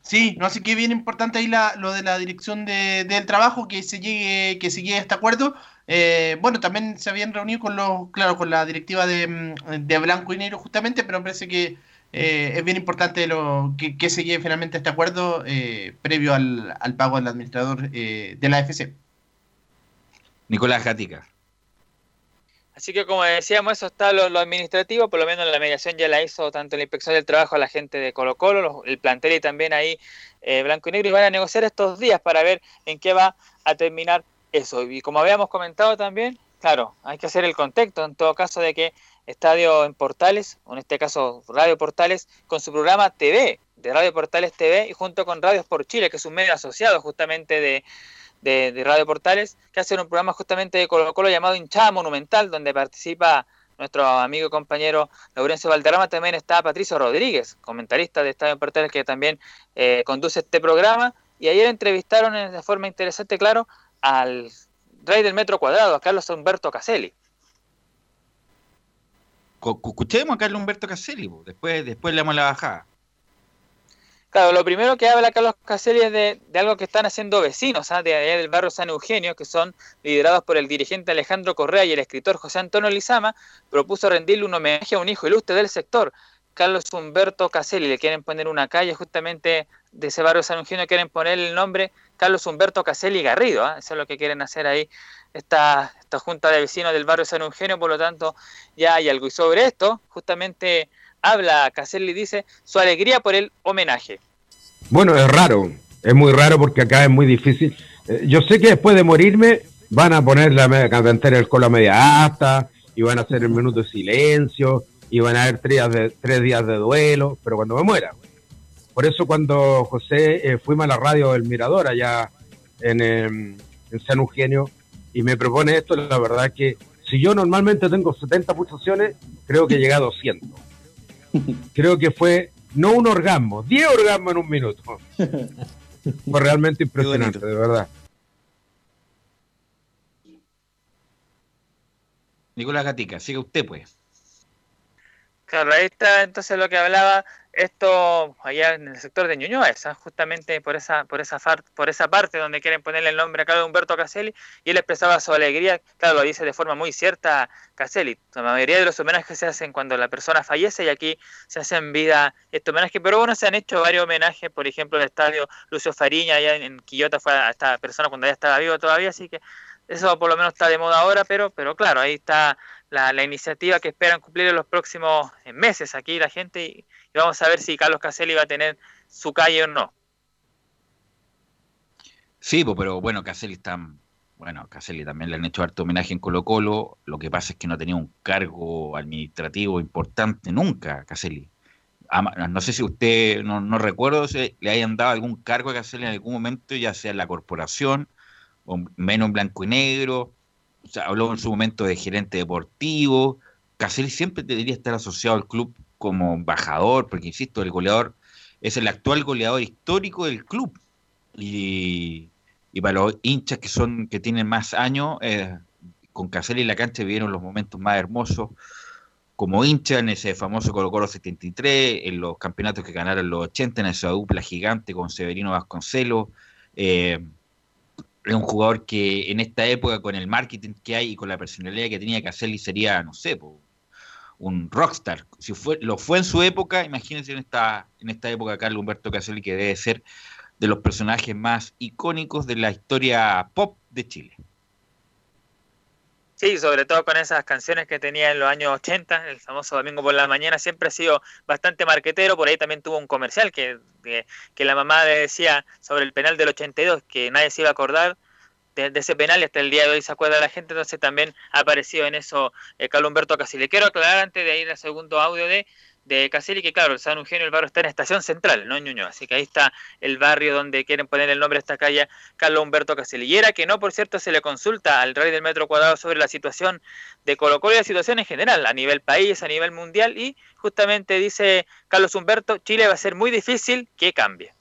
Sí, no sé qué bien importante ahí la, lo de la dirección de, del trabajo, que se llegue, que se llegue a este acuerdo, eh, bueno, también se habían reunido con los, claro, con la directiva de, mm, Blanco y Negro justamente, pero me parece que eh, es bien importante lo que, se llegue finalmente a este acuerdo eh, previo al, pago del administrador de la AFC. Nicolás Gatica. Así que como decíamos, eso está lo, administrativo, por lo menos la mediación ya la hizo tanto la inspección del trabajo a la gente de Colo Colo, el plantel y también ahí Blanco y Negro, y van a negociar estos días para ver en qué va a terminar eso, y como habíamos comentado también, claro, hay que hacer el contexto en todo caso de que Estadio en Portales, o en este caso Radio Portales, con su programa TV, de Radio Portales TV, y junto con Radios por Chile, que es un medio asociado justamente de, de, Radio Portales, que hace un programa justamente de Colo Colo llamado Hinchada Monumental, donde participa nuestro amigo y compañero Laurencio Valderrama, también está Patricio Rodríguez, comentarista de Estadio Portales, que también eh, conduce este programa, y ayer entrevistaron de forma interesante, claro, al rey del metro cuadrado, a Carlos Humberto Caselli. Escuchemos a Carlos Humberto Caselli, después, después le damos la bajada. Claro, lo primero que habla Carlos Caselli es de, algo que están haciendo vecinos ¿ah? de allá del barrio San Eugenio, que son liderados por el dirigente Alejandro Correa y el escritor José Antonio Lizama, propuso rendirle un homenaje a un hijo ilustre del sector, Carlos Humberto Caselli. Le quieren poner una calle justamente de ese barrio San Eugenio, quieren poner el nombre Carlos Humberto Caselli Garrido. ¿ah? Eso es lo que quieren hacer ahí esta, esta junta de vecinos del barrio San Eugenio, por lo tanto ya hay algo. Y sobre esto, justamente habla Caselli dice su alegría por el homenaje. Bueno, es raro, es muy raro porque acá es muy difícil. Eh, yo sé que después de morirme van a poner la cantar el colo a media hasta y van a hacer el minuto de silencio y van a haber de, tres días de duelo, pero cuando me muera. Por eso cuando José eh, fuimos a la radio del Mirador allá en, em, en San Eugenio y me propone esto, la verdad es que si yo normalmente tengo 70 pulsaciones, creo que llega a 200 creo que fue no un orgasmo, 10 orgasmos en un minuto. Fue realmente impresionante, de verdad. Nicolás Gatica, sigue usted pues. Claro, ahí está entonces lo que hablaba esto allá en el sector de Ñuñoa, ¿ah? justamente por esa, por esa por esa parte donde quieren ponerle el nombre a Carlos Humberto Caselli, y él expresaba su alegría, claro, lo dice de forma muy cierta Caselli. La mayoría de los homenajes se hacen cuando la persona fallece y aquí se hacen vida este homenaje, pero bueno, se han hecho varios homenajes, por ejemplo, el estadio Lucio Fariña allá en, Quillota fue a esta persona cuando ya estaba vivo todavía, así que eso por lo menos está de moda ahora, pero, pero claro, ahí está la, la iniciativa que esperan cumplir en los próximos meses aquí la gente y, y vamos a ver si Carlos Caselli va a tener su calle o no. Sí, pero bueno, Caselli está, bueno, Caselli también le han hecho harto homenaje en Colo Colo, lo que pasa es que no tenía un cargo administrativo importante nunca, Caselli. No sé si usted, no, no recuerdo si le hayan dado algún cargo a Caselli en algún momento, ya sea en la corporación, o menos en blanco y negro, habló en su momento de gerente deportivo. Caselli siempre debería estar asociado al club como embajador, porque insisto, el goleador es el actual goleador histórico del club. Y, para los hinchas que son que tienen más años, eh, con Caselli en la cancha vivieron los momentos más hermosos como hincha en ese famoso Colo Colo 73, en los campeonatos que ganaron los 80, en esa dupla gigante con Severino Vasconcelos. Eh, es un jugador que en esta época, con el marketing que hay y con la personalidad que tenía Caselli, sería, no sé, un rockstar. Si fue, lo fue en su época, imagínense en esta, en esta época Carlos Humberto Caselli, que debe ser de los personajes más icónicos de la historia pop de Chile. Sí, sobre todo con esas canciones que tenía en los años 80, el famoso Domingo por la Mañana, siempre ha sido bastante marquetero, por ahí también tuvo un comercial que, que, la mamá le decía sobre el penal del 82, que nadie se iba a acordar, de, ese penal hasta el día de hoy se acuerda la gente, entonces también ha aparecido en eso eh, Carlos Humberto Casilli. Quiero aclarar antes de ir al segundo audio de, de Casilli que claro, el San Eugenio el barrio está en Estación Central, no en así que ahí está el barrio donde quieren poner el nombre a esta calle Carlos Humberto Casilli. Y era que no, por cierto, se le consulta al rey del metro cuadrado sobre la situación de Colo Colo y la situación en general, a nivel país, a nivel mundial, y justamente dice Carlos Humberto, Chile va a ser muy difícil que cambie.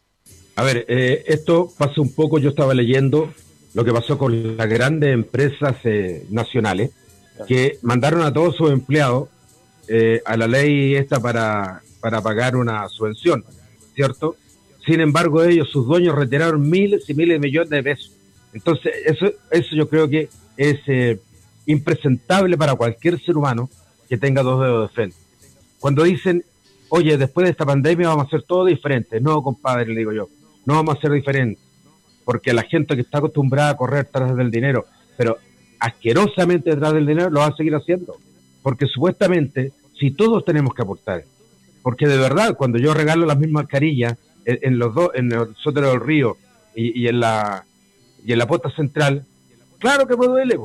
A ver, eh, esto pasa un poco, yo estaba leyendo lo que pasó con las grandes empresas eh, nacionales que mandaron a todos sus empleados eh, a la ley esta para, para pagar una subvención, ¿cierto? Sin embargo, ellos, sus dueños, retiraron miles y miles de millones de pesos. Entonces, eso, eso yo creo que es eh, impresentable para cualquier ser humano que tenga dos dedos de frente. Cuando dicen, oye, después de esta pandemia vamos a hacer todo diferente. No, compadre, le digo yo, no vamos a hacer diferente porque la gente que está acostumbrada a correr tras del dinero, pero asquerosamente detrás del dinero, lo va a seguir haciendo. Porque supuestamente, si todos tenemos que aportar, porque de verdad, cuando yo regalo las mismas mascarillas en, los dos, en el sótano del río y, en la y en la puerta central, claro que me duele,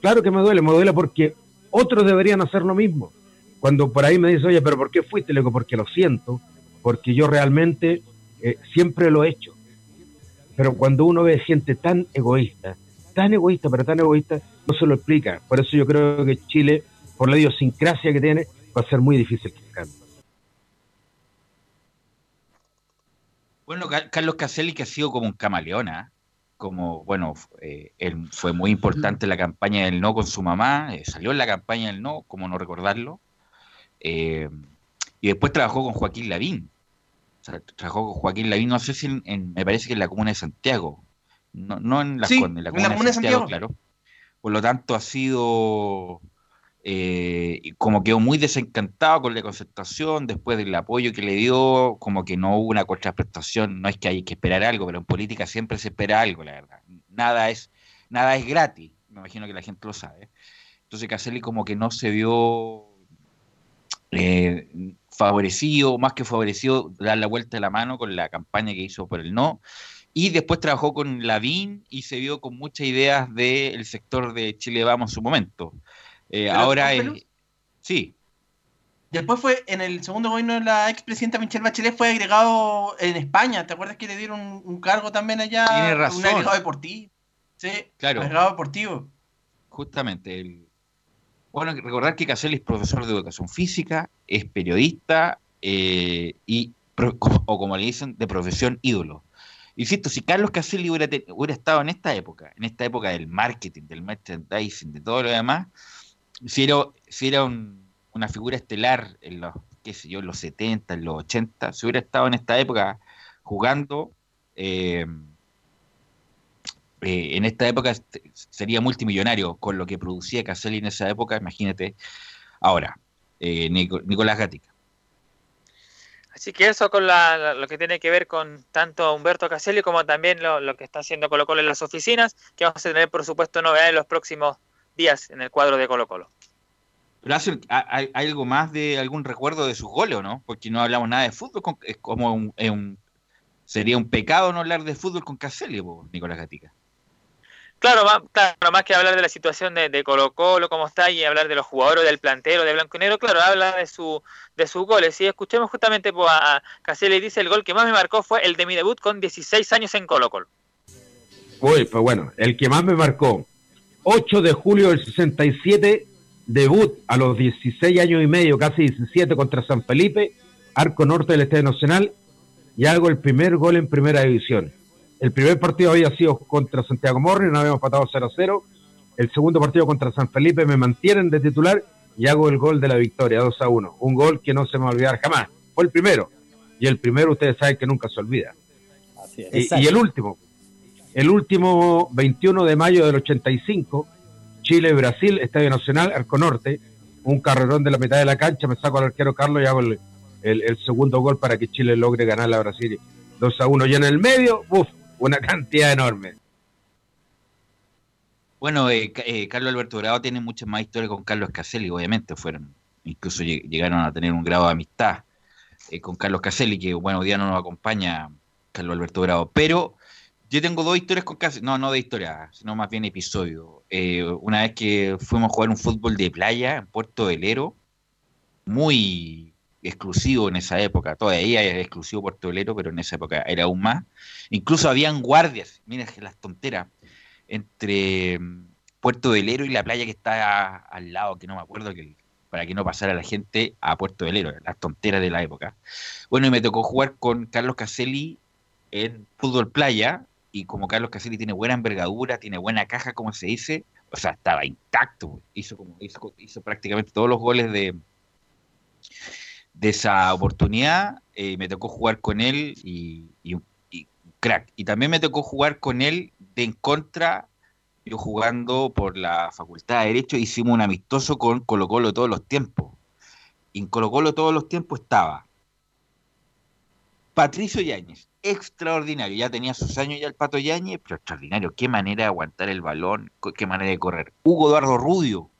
claro que me duele, me duele porque otros deberían hacer lo mismo. Cuando por ahí me dice, oye, pero ¿por qué fuiste? Le digo, porque lo siento, porque yo realmente eh, siempre lo he hecho. Pero cuando uno ve gente tan egoísta, tan egoísta, pero tan egoísta, no se lo explica. Por eso yo creo que Chile, por la idiosincrasia que tiene, va a ser muy difícil que. Bueno, Carlos Caselli que ha sido como un camaleona, como, bueno, eh, él fue muy importante en la campaña del no con su mamá, eh, salió en la campaña del no, como no recordarlo, eh, y después trabajó con Joaquín Lavín. Trabajó con Joaquín Lavín, no sé si en, me parece que en la comuna de Santiago, no, no en, la, en la comuna, de, Santiago, claro. Por lo tanto, ha sido eh, como quedó muy desencantado con la concertación después del apoyo que le dio, como que no hubo una contraprestación, no es que hay que esperar algo, pero en política siempre se espera algo, la verdad. Nada es, nada es gratis, me imagino que la gente lo sabe. Entonces Caselli como que no se vio eh, favorecido, más que favorecido, dar la vuelta de la mano con la campaña que hizo por el no. Y después trabajó con Lavín y se vio con muchas ideas del sector de Chile Vamos en su momento. Eh, ahora es... Sí. Después fue, en el segundo gobierno de la expresidenta Michelle Bachelet, fue agregado en España. ¿Te acuerdas que le dieron un, cargo también allá? Tiene razón. Un agregado deportivo. Sí, claro. agregado deportivo. Justamente. El... Bueno, recordar que Caselli es profesor de educación física, es periodista y, o como le dicen, de profesión ídolo. Insisto, si Carlos Caselli hubiera, estado en esta época, en esta época del marketing, del merchandising, de todo lo demás, si era, una figura estelar en los, qué sé yo, en los 70, en los 80, si hubiera estado en esta época jugando, eh, eh, en esta época sería multimillonario con lo que producía Caselli en esa época, imagínate. Ahora, eh, Nicolás Gatica. Así que eso con lo que tiene que ver con tanto Humberto Caselli como también lo, que está haciendo Colo Colo en las oficinas, que vamos a tener por supuesto novedades en los próximos días en el cuadro de Colo Colo. Pero ¿hay, algo más de algún recuerdo de sus goles o no? Porque no hablamos nada de fútbol, es como un, sería un pecado no hablar de fútbol con Caselli, Nicolás Gatica. Claro más, claro, más que hablar de la situación de, Colo Colo, cómo está, y hablar de los jugadores del plantero de Blanco y Negro, claro, habla de su de sus goles. Y escuchemos justamente pues, a Caselli, dice, el gol que más me marcó fue el de mi debut con 16 años en Colo Colo. Uy, pues bueno, el que más me marcó 8 de julio del 67, debut a los 16 años y medio, casi 17 contra San Felipe, arco norte del Estadio Nacional, y hago el primer gol en primera división. El primer partido había sido contra Santiago Morri, no habíamos patado 0 0. El segundo partido contra San Felipe me mantienen de titular y hago el gol de la victoria, 2 a 1. Un gol que no se me va a olvidar jamás. Fue el primero. Y el primero ustedes saben que nunca se olvida. y el último, el último 21 de mayo del 85, Chile-Brasil, Estadio Nacional, Arco Norte, un carrerón de la mitad de la cancha, me saco al arquero Carlos y hago el, segundo gol para que Chile logre ganar a Brasil 2 a 1. Y en el medio, uff, una cantidad enorme. Bueno, eh, eh, Carlos Alberto Bravo tiene muchas más historias con Carlos Caselli, obviamente, fueron, incluso llegaron a tener un grado de amistad eh, con Carlos Caselli, que bueno, hoy día no nos acompaña Carlos Alberto Bravo, pero yo tengo dos historias con casi, no, no de historia, sino más bien episodio. Una vez que fuimos a jugar un fútbol de playa en Puerto Velero, muy exclusivo en esa época, todavía era exclusivo Puerto Velero, pero en esa época era aún más. Incluso habían guardias, mira las tonteras, entre mm, Puerto Velero y la playa que está al lado, que no me acuerdo, que para que no pasara la gente a Puerto Velero, las tonteras de la época. Bueno, y me tocó jugar con Carlos Caselli en fútbol playa, y como Carlos Caselli tiene buena envergadura, tiene buena caja, como se dice, o sea, estaba intacto, hizo, como, hizo, hizo prácticamente todos los goles de, de esa oportunidad, eh, me tocó jugar con él y, crack. Y también me tocó jugar con él de en contra, yo jugando por la Facultad de Derecho, hicimos un amistoso con Colo Colo todos los tiempos. Y en Colo Colo todos los tiempos estaba Patricio Yáñez, extraordinario. Ya tenía sus años ya el Pato Yañez, pero extraordinario. Qué manera de aguantar el balón, qué manera de correr. Hugo Eduardo Rudio,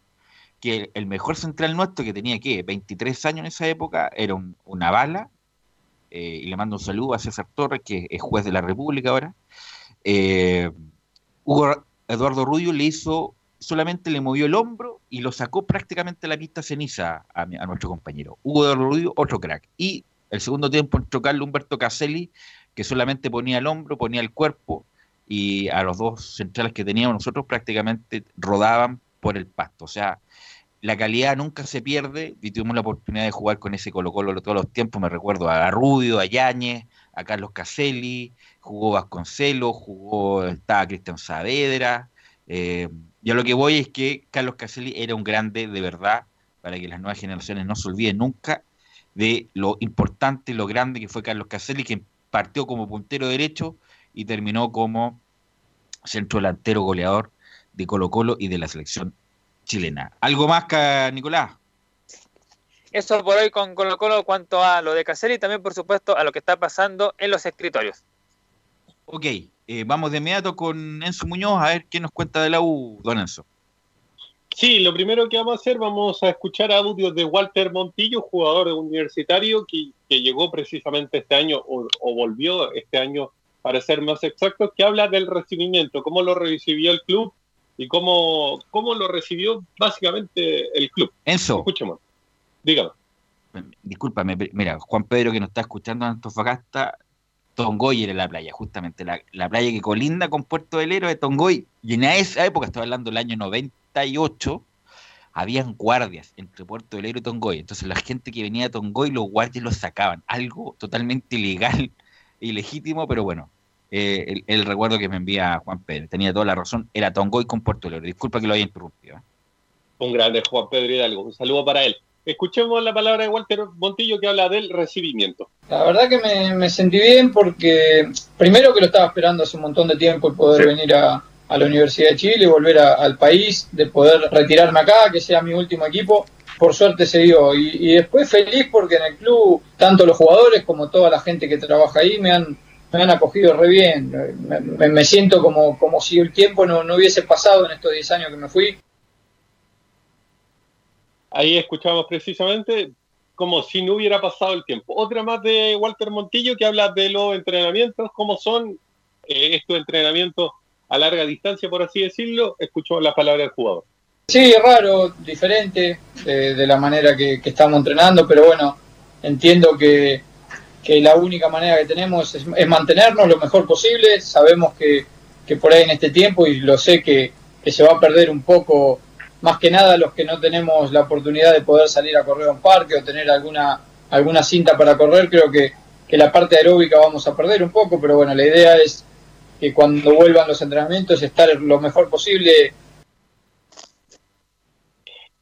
que el mejor central nuestro que tenía que 23 años en esa época, era una bala. Eh, y le mando un saludo a César Torres, que es juez de la República ahora. Eh, Hugo Eduardo Rudio le hizo solamente le movió el hombro y lo sacó prácticamente la pista ceniza a, nuestro compañero. Hugo de Rubio, otro crack. Y el segundo tiempo entró Carlos Humberto Caselli, que solamente ponía el hombro, ponía el cuerpo, y a los dos centrales que teníamos nosotros prácticamente rodaban por el pasto. O sea, la calidad nunca se pierde y tuvimos la oportunidad de jugar con ese Colo Colo todos los tiempos. Me recuerdo a Rubio, a Yáñez, a Carlos Caselli, jugó Vasconcelos, jugó, estaba Cristian Saavedra. Eh, yo lo que voy es que Carlos Caselli era un grande de verdad, para que las nuevas generaciones no se olviden nunca de lo importante, lo grande que fue Carlos Caselli, que partió como puntero derecho y terminó como centro delantero goleador de Colo Colo y de la selección chilena. ¿Algo más, Nicolás? Eso por hoy con Colo Colo cuanto a lo de Caselli y también, por supuesto, a lo que está pasando en los escritorios. Ok, eh, vamos de inmediato con Enzo Muñoz a ver qué nos cuenta de la U, don Enzo. Sí, lo primero que vamos a hacer, vamos a escuchar audios de Walter Montillo, jugador universitario que, llegó precisamente este año o, o, volvió este año, para ser más exactos, que habla del recibimiento, cómo lo recibió el club y cómo, cómo lo recibió básicamente el club. Enzo. Escuchemos. Dígame. Discúlpame, mira, Juan Pedro que nos está escuchando en Antofagasta, Tongoy era la playa, justamente, la, playa que colinda con Puerto del Héroe de Tongoy. Y en esa época, estaba hablando del año 98, habían guardias entre Puerto del Héroe y Tongoy. Entonces la gente que venía a Tongoy, los guardias los sacaban. Algo totalmente ilegal, ilegítimo, pero bueno, eh, el, recuerdo que me envía Juan Pedro. Tenía toda la razón, era Tongoy con Puerto Lero. Disculpa que lo haya interrumpido. Un grande Juan Pedro Hidalgo. Un saludo para él. Escuchemos la palabra de Walter Montillo que habla del recibimiento. La verdad que me, sentí bien porque primero que lo estaba esperando hace un montón de tiempo el poder venir a, la Universidad de Chile, volver al país, de poder retirarme acá, que sea mi último equipo. Por suerte se dio. Y, y después feliz porque en el club, tanto los jugadores como toda la gente que trabaja ahí me han me han acogido re bien. Me, siento como, como si el tiempo no, no hubiese pasado en estos 10 años que me fui. Ahí escuchamos precisamente como si no hubiera pasado el tiempo. Otra más de Walter Montillo que habla de los entrenamientos, cómo son eh, estos entrenamientos a larga distancia, por así decirlo. Escuchó la palabra del jugador. Sí, raro, diferente de, la manera que, estamos entrenando, pero bueno, entiendo que, que la única manera que tenemos es, mantenernos lo mejor posible. Sabemos que, por ahí en este tiempo, y lo sé que, se va a perder un poco, más que nada los que no tenemos la oportunidad de poder salir a correr a un parque o tener alguna, alguna cinta para correr, creo que, que la parte aeróbica vamos a perder un poco, pero bueno, la idea es que cuando vuelvan los entrenamientos estar lo mejor posible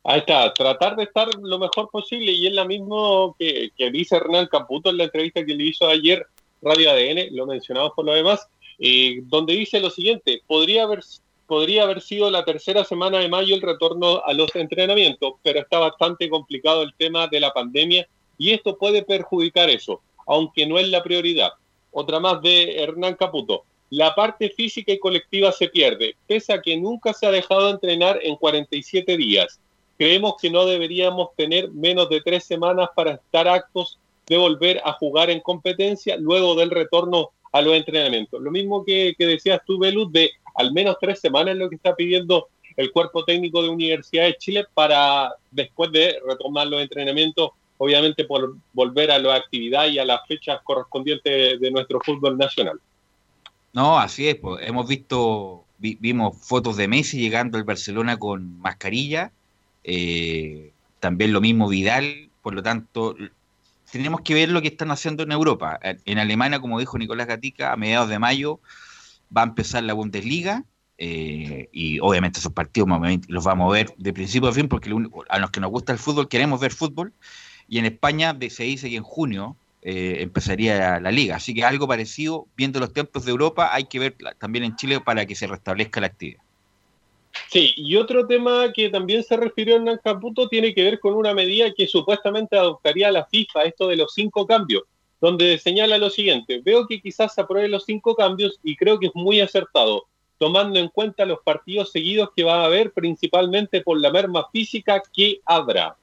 Ahí está, tratar de estar lo mejor posible y es la mismo que, dice Hernán Camputo en la entrevista que le hizo ayer Radio ADN, lo mencionamos por lo demás, eh, donde dice lo siguiente, podría haber, podría haber sido la tercera semana de mayo el retorno a los entrenamientos, pero está bastante complicado el tema de la pandemia y esto puede perjudicar eso, aunque no es la prioridad. Otra más de Hernán Caputo. La parte física y colectiva se pierde, pese a que nunca se ha dejado de entrenar en 47 días creemos que no deberíamos tener menos de tres semanas para estar actos de volver a jugar en competencia luego del retorno a los entrenamientos. Lo mismo que, decías tú, Belus, de al menos tres semanas lo que está pidiendo el cuerpo técnico de Universidad de Chile para después de retomar los entrenamientos, obviamente por volver a la actividad y a las fechas correspondientes de nuestro fútbol nacional. No, así es, pues. hemos visto, vimos fotos de Messi llegando al Barcelona con mascarilla, eh, también lo mismo Vidal, por lo tanto, tenemos que ver lo que están haciendo en Europa. En Alemania, como dijo Nicolás Gatica, a mediados de mayo va a empezar la Bundesliga. Eh, y obviamente esos partidos los vamos a ver de principio a fin porque a los que nos gusta el fútbol queremos ver fútbol y en España se dice que en junio eh, empezaría la liga así que algo parecido viendo los tiempos de Europa hay que ver también en Chile para que se restablezca la actividad Sí, y otro tema que también se refirió en Caputo tiene que ver con una medida que supuestamente adoptaría la FIFA, esto de los cinco cambios, donde señala lo siguiente, veo que quizás se aprueben los cinco cambios y creo que es muy acertado, tomando en cuenta los partidos seguidos que va a haber, principalmente por la merma física que habrá.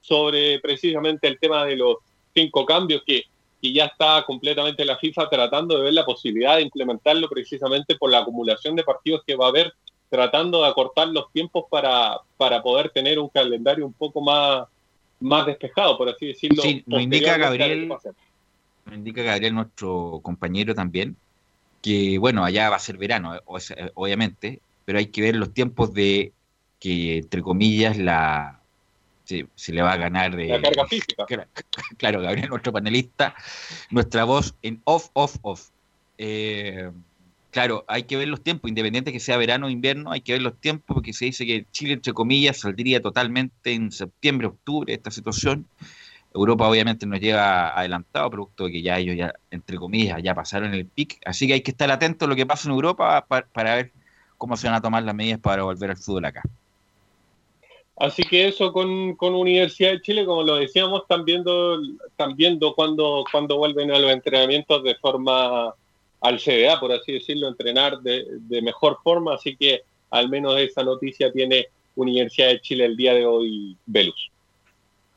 Sobre precisamente el tema de los cinco cambios que, que ya está completamente la FIFA tratando de ver la posibilidad de implementarlo precisamente por la acumulación de partidos que va a haber tratando de acortar los tiempos para, para poder tener un calendario un poco más, más despejado, por así decirlo. Sí, nos indica Gabriel, pase. nos indica Gabriel, nuestro compañero también, que bueno, allá va a ser verano, eh, obviamente, pero hay que ver los tiempos de que, entre comillas, la se, se le va a ganar de La carga física. claro, Gabriel, nuestro panelista, nuestra voz en off, off, off. Eh, claro, hay que ver los tiempos, independiente que sea verano o invierno, hay que ver los tiempos, porque se dice que Chile, entre comillas, saldría totalmente en septiembre, octubre, esta situación. Europa obviamente nos lleva adelantado, producto de que ya ellos ya, entre comillas, ya pasaron el pic, así que hay que estar atentos a lo que pasa en Europa pa- para ver cómo se van a tomar las medidas para volver al fútbol acá. Así que eso con, con Universidad de Chile, como lo decíamos, están viendo, están viendo cuando, cuando vuelven a los entrenamientos de forma al CDA, por así decirlo, entrenar de, mejor forma. Así que al menos esa noticia tiene Universidad de Chile el día de hoy, Velus.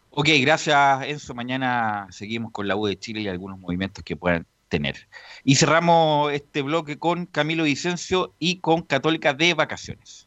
Ok, gracias Enzo. Mañana seguimos con la U de Chile y algunos movimientos que puedan tener. Y cerramos este bloque con Camilo Vicencio y con Católica de vacaciones.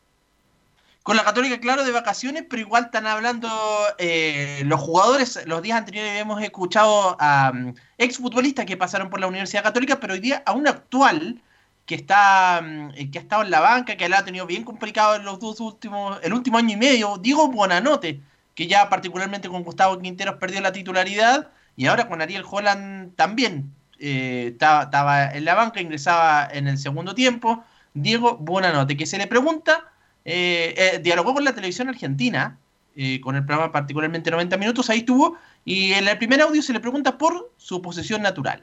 Con la Católica, claro, de vacaciones, pero igual están hablando eh, los jugadores. Los días anteriores hemos escuchado a um, exfutbolistas que pasaron por la Universidad Católica, pero hoy día a un actual que está um, que ha estado en la banca, que la ha tenido bien complicado en los dos últimos, el último año y medio, Diego Buonanote, que ya particularmente con Gustavo Quinteros perdió la titularidad, y ahora con Ariel Holland también eh, estaba, estaba en la banca, ingresaba en el segundo tiempo. Diego Buonanote, que se le pregunta eh, eh, dialogó con la televisión argentina, eh, con el programa particularmente 90 minutos, ahí estuvo, y en el primer audio se le pregunta por su posición natural.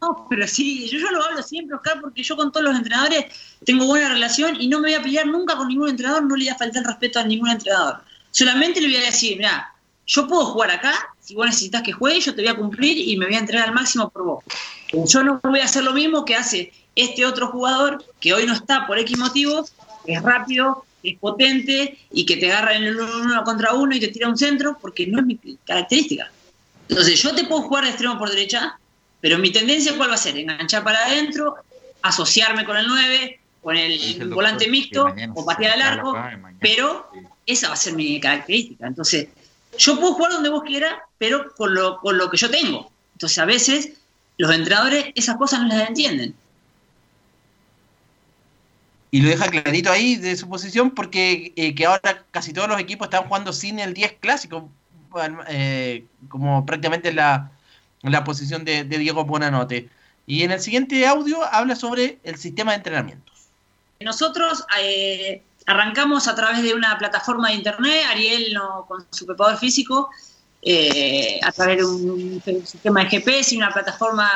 No, pero sí, yo, yo lo hablo siempre, Oscar, porque yo con todos los entrenadores tengo buena relación y no me voy a pelear nunca con ningún entrenador, no le voy a faltar respeto a ningún entrenador. Solamente le voy a decir, mira, yo puedo jugar acá, si vos necesitas que juegue, yo te voy a cumplir y me voy a entregar al máximo por vos. Yo no voy a hacer lo mismo que hace este otro jugador que hoy no está por X motivos, que es rápido, que es potente y que te agarra en el uno contra uno y te tira un centro, porque no es mi característica. Entonces, yo te puedo jugar de extremo por derecha, pero mi tendencia, ¿cuál va a ser? Enganchar para adentro, asociarme con el 9, con el volante mixto o patear al arco, pero esa va a ser mi característica. Entonces, yo puedo jugar donde vos quieras, pero con lo, con lo que yo tengo. Entonces, a veces, los entrenadores esas cosas no las entienden. Y lo deja clarito ahí de su posición porque eh, que ahora casi todos los equipos están jugando sin el 10 clásico, eh, como prácticamente la, la posición de, Diego Buonanote. Y en el siguiente audio habla sobre el sistema de entrenamiento. Nosotros eh, arrancamos a través de una plataforma de internet, Ariel no, con su preparador físico, eh, a través de un, un sistema de GPS y una plataforma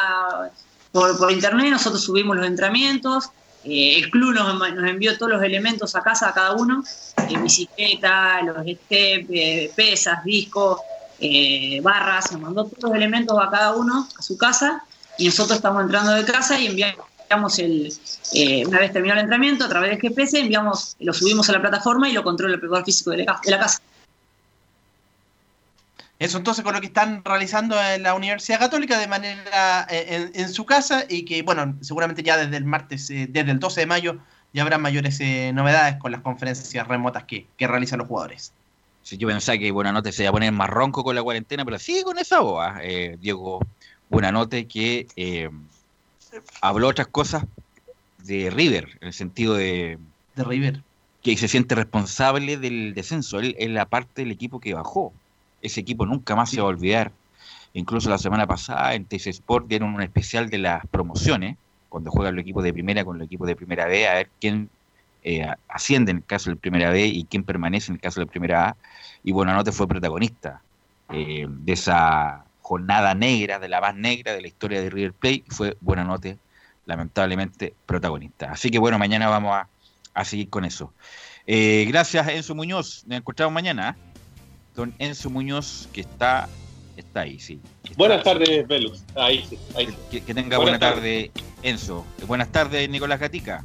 por, por internet, nosotros subimos los entrenamientos, eh, el club nos, nos, envió todos los elementos a casa a cada uno, eh, bicicleta, los step, eh, pesas, discos, barras, nos mandó todos los elementos a cada uno a su casa y nosotros estamos entrando de casa y enviamos el, una vez terminado el entrenamiento a través del GPS, enviamos, lo subimos a la plataforma y lo controla el preparador físico de la, de la casa. Eso entonces con lo que están realizando en la Universidad Católica de manera en, en su casa y que, bueno, seguramente ya desde el martes, eh, desde el 12 de mayo, ya habrá mayores eh, novedades con las conferencias remotas que, que, realizan los jugadores. Sí, yo pensaba que Buenanote se iba a poner más ronco con la cuarentena, pero sigue con esa boa. Eh, Diego Buenanote que eh, habló otras cosas de River, en el sentido de... De River. Que se siente responsable del descenso. Él es la parte del equipo que bajó ese equipo nunca más se va a olvidar. Incluso la semana pasada en TC Sport dieron un especial de las promociones, cuando juegan los equipos de primera con los equipos de primera B, a ver quién eh, asciende en el caso del primera B y quién permanece en el caso de primera A. Y Buenanote fue protagonista eh, de esa jornada negra, de la más negra de la historia de River Plate, fue Buenanote lamentablemente protagonista. Así que bueno, mañana vamos a, a seguir con eso. Eh, gracias Enzo Muñoz, nos encontramos mañana. Don Enzo Muñoz, que está, está ahí, sí. Está, buenas tardes, Velus. Ahí sí. Ahí sí. Que, que, tenga buena tarde, Enzo. Buenas tardes, Nicolás Gatica.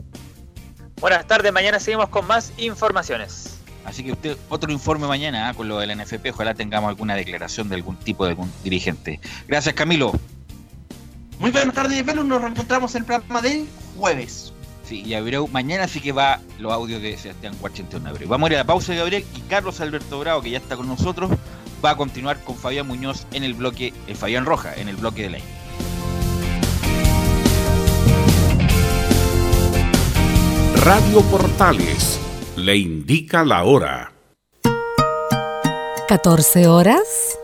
Buenas tardes, mañana seguimos con más informaciones. Así que usted, otro informe mañana ¿eh? con lo del NFP, ojalá tengamos alguna declaración de algún tipo de algún dirigente. Gracias, Camilo. Muy buenas tardes, Velus. Nos reencontramos en el programa del jueves. Sí, y Abreu, mañana sí que va los audios de Sebastián Washington Abreu. Vamos a ir a la pausa de Gabriel y Carlos Alberto Bravo, que ya está con nosotros, va a continuar con Fabián Muñoz en el bloque, el Fabián Roja, en el bloque de ley. Radio Portales le indica la hora. 14 horas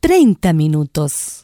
30 minutos.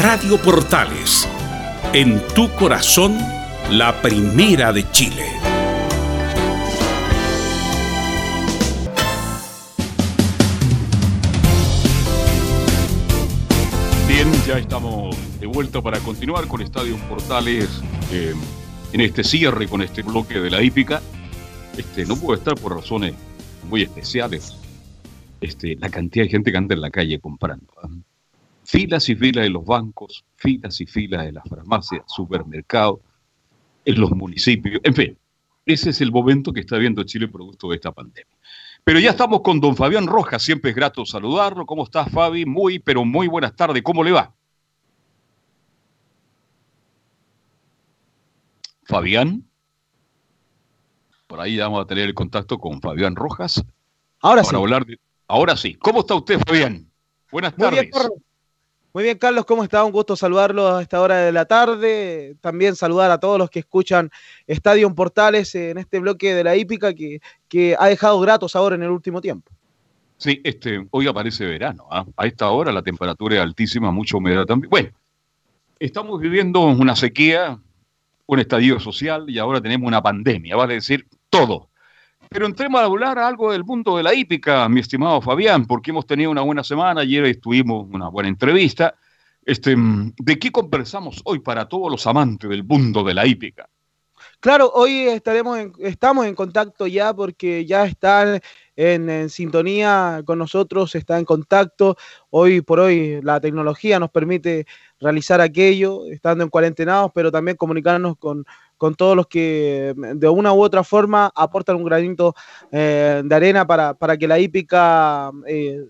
Radio Portales, en tu corazón, la primera de Chile. Bien, ya estamos de vuelta para continuar con Estadio Portales eh, en este cierre con este bloque de la hípica. Este, no puedo estar por razones muy especiales. Este, la cantidad de gente que anda en la calle comprando. ¿ah? Filas y filas en los bancos, filas y filas en las farmacias, supermercados, en los municipios, en fin. Ese es el momento que está viendo Chile producto de esta pandemia. Pero ya estamos con don Fabián Rojas, siempre es grato saludarlo. ¿Cómo estás, Fabi? Muy, pero muy buenas tardes. ¿Cómo le va? Fabián. Por ahí vamos a tener el contacto con Fabián Rojas. Ahora para sí. hablar de- Ahora sí. ¿Cómo está usted, Fabián? Buenas Muy tardes. bien. Muy bien, Carlos, ¿cómo está? Un gusto saludarlo a esta hora de la tarde. También saludar a todos los que escuchan Estadio Portales en este bloque de la hípica que, que ha dejado gratos ahora en el último tiempo. Sí, este, hoy aparece verano. ¿ah? A esta hora la temperatura es altísima, mucha humedad también. Bueno, estamos viviendo una sequía, un estadio social y ahora tenemos una pandemia, vale decir, todo. Pero entremos a hablar algo del mundo de la hípica, mi estimado Fabián, porque hemos tenido una buena semana, ayer estuvimos una buena entrevista. Este, ¿De qué conversamos hoy para todos los amantes del mundo de la hípica? Claro, hoy estaremos en- estamos en contacto ya porque ya están en, en sintonía con nosotros, está en contacto. Hoy por hoy la tecnología nos permite realizar aquello, estando en cuarentenados, pero también comunicarnos con, con todos los que de una u otra forma aportan un granito de arena para, para, que la hípica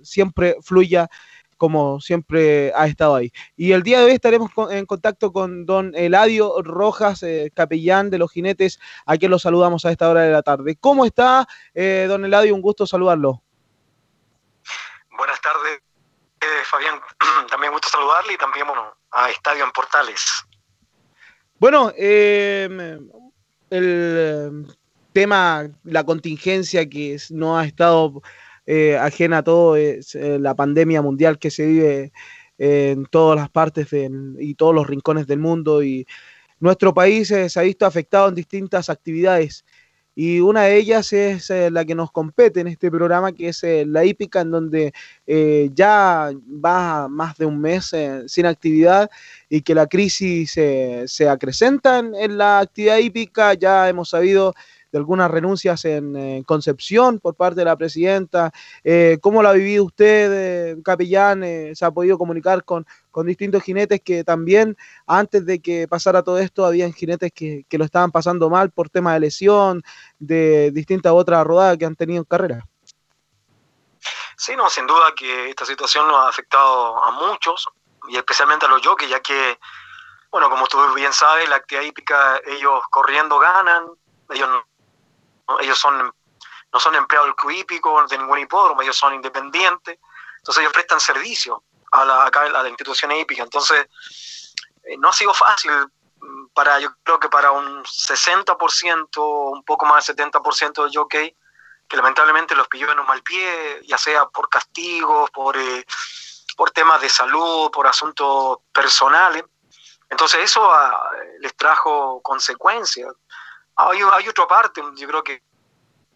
siempre fluya como siempre ha estado ahí. Y el día de hoy estaremos en contacto con don Eladio Rojas, eh, capellán de los jinetes, a quien lo saludamos a esta hora de la tarde. ¿Cómo está, eh, don Eladio? Un gusto saludarlo. Buenas tardes, eh, Fabián. también gusto saludarle y también bueno, a Estadio en Portales. Bueno, el tema, la contingencia que no ha estado eh, ajena a todo es eh, la pandemia mundial que se vive en todas las partes y todos los rincones del mundo y nuestro país eh, se ha visto afectado en distintas actividades y una de ellas es la que nos compete en este programa, que es la hípica, en donde ya va más de un mes sin actividad y que la crisis se acrecenta en, la actividad hípica. Ya hemos sabido de algunas renuncias en, Concepción por parte de la presidenta. Eh, ¿Cómo lo ha vivido usted, eh, capellán? Eh, ¿Se ha podido comunicar con, con, distintos jinetes que también, antes de que pasara todo esto, habían jinetes que, que lo estaban pasando mal por tema de lesión, de distintas otras rodadas que han tenido en carrera? Sí, no, sin duda que esta situación nos ha afectado a muchos, y especialmente a los jockeys, ya que, bueno, como tú bien sabes, la actividad hípica, ellos corriendo ganan, ellos ellos son, no son empleados del club hípico, de ningún hipódromo, ellos son independientes, entonces ellos prestan servicio a la, a la institución hípica, entonces eh, no ha sido fácil para, yo creo que para un 60%, un poco más del 70% del jockey, que lamentablemente los pilló en un mal pie, ya sea por castigos, por, eh, por temas de salud, por asuntos personales. Entonces eso ah, les trajo consecuencias. Hay, hay otra parte, yo creo que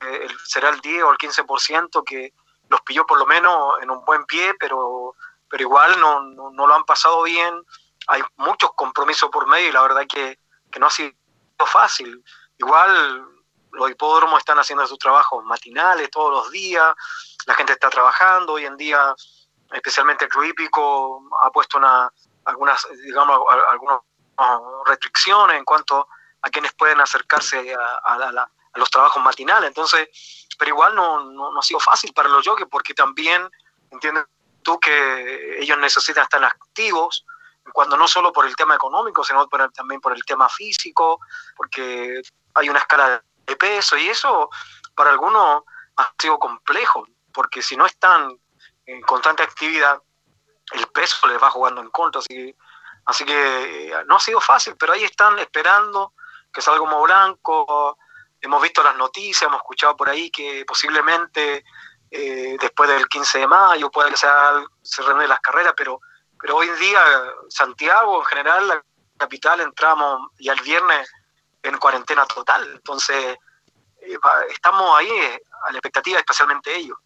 eh, será el 10 o el 15% que los pilló por lo menos en un buen pie, pero, pero igual no, no, lo han pasado bien. Hay muchos compromisos por medio y la verdad que, que no ha sido fácil. Igual los hipódromos están haciendo sus trabajos matinales todos los días, la gente está trabajando, hoy en día especialmente el club hípico ha puesto una, algunas, digamos, algunas restricciones en cuanto quienes pueden acercarse a, los trabajos matinales. Entonces, pero igual no, no, ha sido fácil para los jockeys porque también entiendes tú que ellos necesitan estar activos cuando no solo por el tema económico, sino también por el tema físico, porque hay una escala de peso y eso para algunos ha sido complejo, porque si no están en constante actividad, el peso les va jugando en contra. Así, así que eh, no ha sido fácil, pero ahí están esperando que salga como blanco. Hemos visto las noticias, hemos escuchado por ahí que posiblemente eh, después del 15 de mayo puede que sea, se reúnen las carreras, pero, pero hoy en día Santiago, en general, la capital, entramos ya el viernes en cuarentena total. Entonces, eh, estamos ahí a la expectativa, especialmente ellos.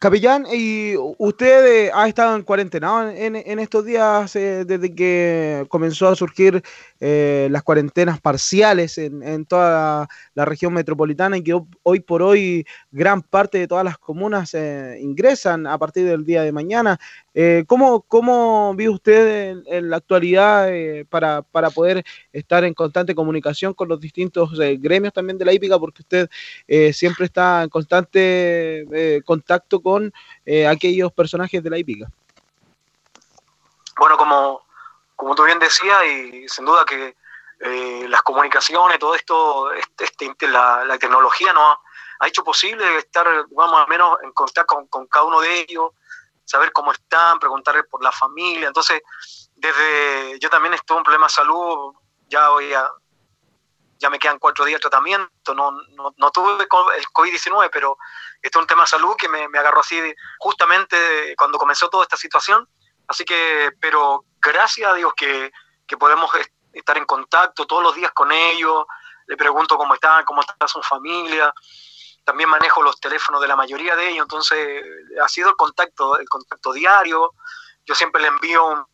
Capellán, ¿y usted eh, ha estado en cuarentena en, en estos días desde que comenzó a surgir eh, las cuarentenas parciales en, en toda la, región metropolitana y que hoy por hoy gran parte de todas las comunas eh, ingresan a partir del día de mañana. Eh, ¿cómo, ¿Cómo vive usted en, la actualidad para, para, poder estar en constante comunicación con los distintos gremios también de la hípica? Porque usted siempre está en constante contacto con aquellos personajes de la hípica. Bueno, como, como tú bien decías, y sin duda que eh, las comunicaciones, todo esto, este, este la, tecnología nos ha, hecho posible estar, vamos, al menos en contacto con, cada uno de ellos, saber cómo están, preguntarles por la familia. Entonces, desde yo también estuve en problema de salud, ya hoy ya, me quedan cuatro días de tratamiento, no, no, no tuve el COVID-19, pero esto es un tema de salud que me, me agarró así justamente cuando comenzó toda esta situación. Así que, pero gracias a Dios que, podemos estar en contacto todos los días con ellos, le pregunto cómo están, cómo está su familia, también manejo los teléfonos de la mayoría de ellos, entonces ha sido el contacto, el contacto diario, yo siempre le envío un,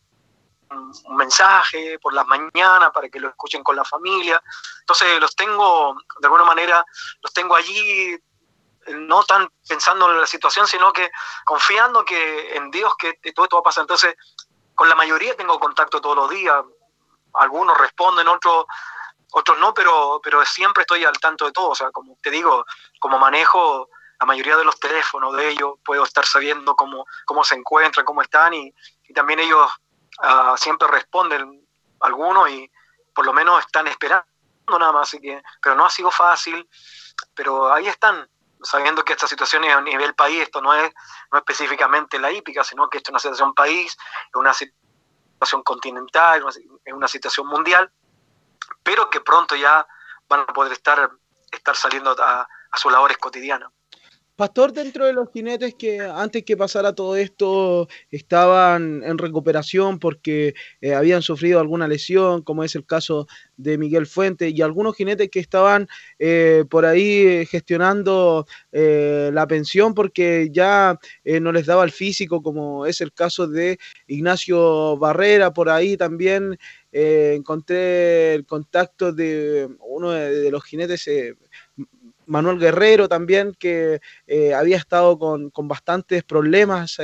mensaje por las mañanas para que lo escuchen con la familia, entonces los tengo, de alguna manera, los tengo allí no tan pensando en la situación, sino que confiando que en Dios que todo esto va a pasar. Entonces, con la mayoría tengo contacto todos los días. algunos responden, otros otros no, pero, pero siempre estoy al tanto de todo. O sea, como te digo, como manejo la mayoría de los teléfonos de ellos, puedo estar sabiendo cómo, cómo se encuentran, cómo están, y, también ellos ah, siempre responden algunos y por lo menos están esperando nada más. Así que, pero no ha sido fácil, pero ahí están, sabiendo que esta situación es a nivel país, esto no es no específicamente la hípica, sino que esto es una situación país, es una situación continental, es una situación mundial pero que pronto ya van a poder estar, estar saliendo a, sus labores cotidianas. Pastor, dentro de los jinetes que antes que pasara todo esto estaban en recuperación porque eh, habían sufrido alguna lesión, como es el caso de Miguel Fuente, y algunos jinetes que estaban eh, por ahí gestionando eh, la pensión porque ya no les daba el físico, como es el caso de Ignacio Barrera, por ahí también eh, encontré el contacto de uno de, los jinetes, eh, Manuel Guerrero también, que eh, había estado con, bastantes problemas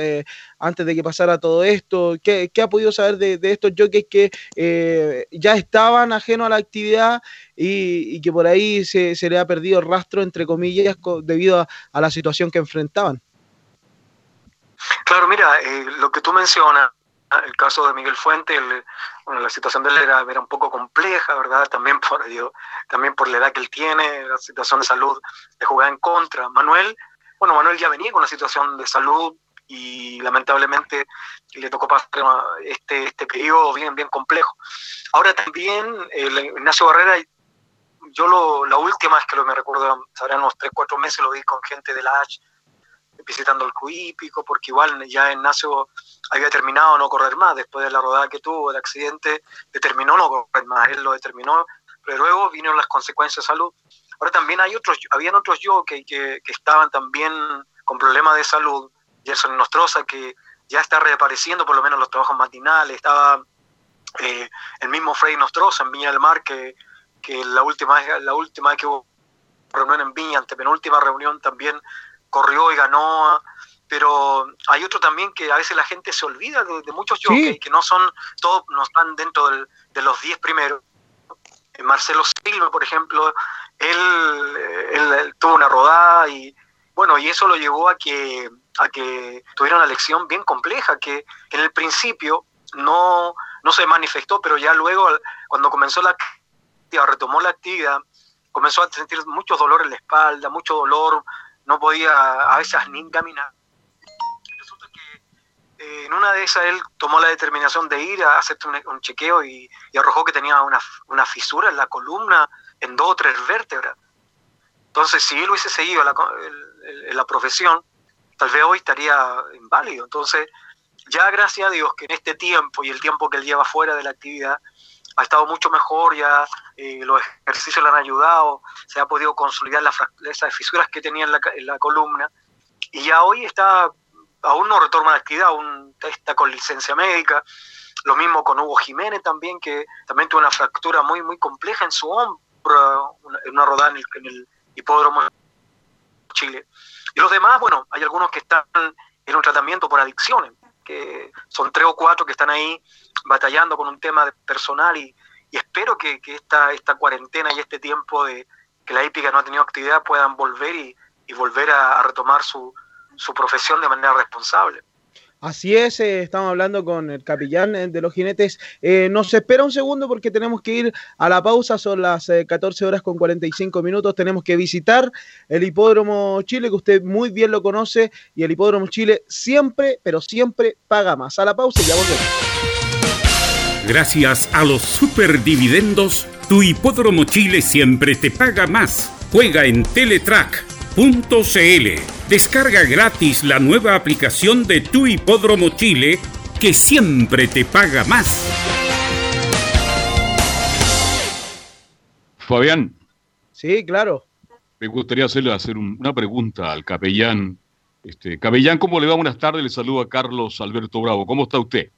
antes de que pasara todo esto. ¿Qué, ha podido saber de, estos jockeys que ya estaban ajenos a la actividad y, que por ahí se, le ha perdido rastro, entre comillas, debido a, a la situación que enfrentaban? Claro, mira, lo que tú mencionas el caso de Miguel Fuente, bueno, la situación de él era, era, un poco compleja, ¿verdad? También por, también por la edad que él tiene, la situación de salud de jugar en contra. Manuel, bueno, Manuel ya venía con una situación de salud y lamentablemente le tocó pasar este, este periodo bien, bien complejo. Ahora también, el Ignacio Barrera, yo lo, la última vez que lo me recuerdo, sabrán unos 3, 4 meses, lo vi con gente de la H visitando el Cuípico, porque igual ya Ignacio había determinado no correr más, después de la rodada que tuvo, el accidente, determinó no correr más, él lo determinó, pero luego vinieron las consecuencias de salud. Ahora también hay otros, habían otros yo que, que, estaban también con problemas de salud, Gerson Nostroza, que ya está reapareciendo por lo menos los trabajos matinales, estaba eh, el mismo Frey Nostroza en Viña del Mar, que, que la última la última que hubo reunión en Viña, ante penúltima reunión también corrió y ganó, pero hay otro también que a veces la gente se olvida de, muchos jockeys que no son, todos no están dentro de los 10 primeros. Marcelo Silva, por ejemplo, él, él, tuvo una rodada y bueno, y eso lo llevó a que, a que tuviera una lección bien compleja, que, en el principio no, no se manifestó, pero ya luego, cuando comenzó la actividad, retomó la actividad, comenzó a sentir mucho dolor en la espalda, mucho dolor, no podía a veces ni caminar. Resulta que eh, en una de esas él tomó la determinación de ir a hacer un, chequeo y, arrojó que tenía una, una, fisura en la columna en dos o tres vértebras. Entonces, si él hubiese seguido la, la profesión, tal vez hoy estaría inválido. Entonces, ya gracias a Dios que en este tiempo y el tiempo que él lleva fuera de la actividad, ha estado mucho mejor, ya eh, los ejercicios le han ayudado, se ha podido consolidar esas fisuras que tenía en la, columna y ya hoy está, aún no retorna a la actividad, aún está con licencia médica. Lo mismo con Hugo Jiménez también, que también tuvo una fractura muy, muy compleja en su hombro, en una rodada en el, en el hipódromo de Chile. Y los demás, bueno, hay algunos que están en un tratamiento por adicciones, que son tres o cuatro que están ahí batallando con un tema personal y, espero que, esta, esta cuarentena y este tiempo de que la hípica no ha tenido actividad puedan volver y, volver a, retomar su, su profesión de manera responsable. Así es, eh, estamos hablando con el capellán eh, de los jinetes. Eh, nos espera un segundo porque tenemos que ir a la pausa, son las 14 horas con 45 minutos. Tenemos que visitar el Hipódromo Chile, que usted muy bien lo conoce, y el Hipódromo Chile siempre, pero siempre paga más. A la pausa y ya volvemos. Gracias a los superdividendos, tu hipódromo Chile siempre te paga más. Juega en teletrack.cl. Descarga gratis la nueva aplicación de tu hipódromo Chile que siempre te paga más. Fabián. Sí, claro. Me gustaría hacerle hacer una pregunta al capellán. Este, capellán, ¿cómo le va? Buenas tardes. Le saludo a Carlos Alberto Bravo. ¿Cómo está usted?